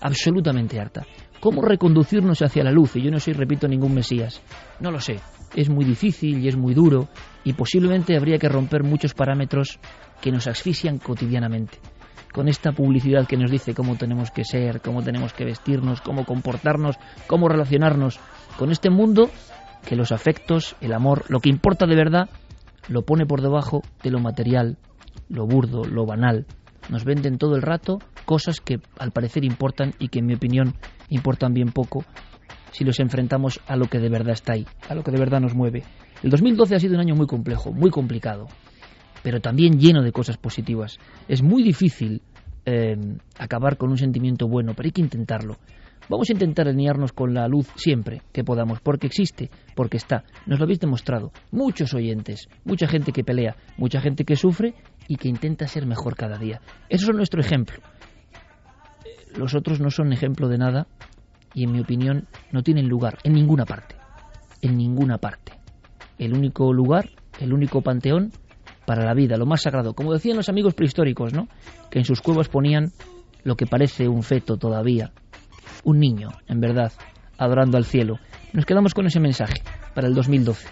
absolutamente harta. ¿Cómo reconducirnos hacia la luz? Y yo no soy, repito, ningún Mesías. No lo sé. Es muy difícil y es muy duro y posiblemente habría que romper muchos parámetros que nos asfixian cotidianamente. Con esta publicidad que nos dice cómo tenemos que ser, cómo tenemos que vestirnos, cómo comportarnos, cómo relacionarnos con este mundo que los afectos, el amor, lo que importa de verdad, lo pone por debajo de lo material, lo burdo, lo banal. Nos venden todo el rato cosas que al parecer importan y que en mi opinión importan bien poco si los enfrentamos a lo que de verdad está ahí, a lo que de verdad nos mueve. El 2012 ha sido un año muy complejo, muy complicado, pero también lleno de cosas positivas. Es muy difícil eh, acabar con un sentimiento bueno, pero hay que intentarlo. Vamos a intentar alinearnos con la luz siempre que podamos, porque existe, porque está. Nos lo habéis demostrado. Muchos oyentes, mucha gente que pelea, mucha gente que sufre y que intenta ser mejor cada día. Eso es nuestro ejemplo. Los otros no son ejemplo de nada y, en mi opinión, no tienen lugar en ninguna parte. En ninguna parte. El único lugar, el único panteón para la vida, lo más sagrado. Como decían los amigos prehistóricos, ¿no? Que en sus cuevas ponían lo que parece un feto todavía, un niño, en verdad, adorando al cielo. Nos quedamos con ese mensaje para el 2012.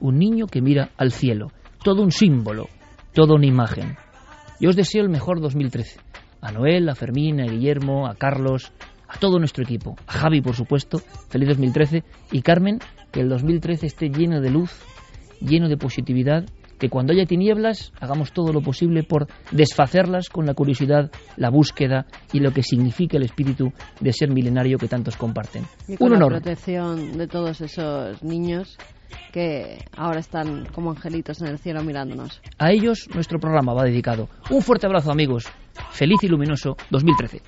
Un niño que mira al cielo, todo un símbolo, toda una imagen. Yo os deseo el mejor 2013. A Noel, a Fermín, a Guillermo, a Carlos, a todo nuestro equipo. A Javi, por supuesto, feliz 2013. Y Carmen, que el 2013 esté lleno de luz, lleno de positividad que cuando haya tinieblas hagamos todo lo posible por desfacerlas con la curiosidad, la búsqueda y lo que significa el espíritu de ser milenario que tantos comparten. Y con la protección de todos esos niños que ahora están como angelitos en el cielo mirándonos. A ellos nuestro programa va dedicado. Un fuerte abrazo amigos. Feliz y luminoso 2013.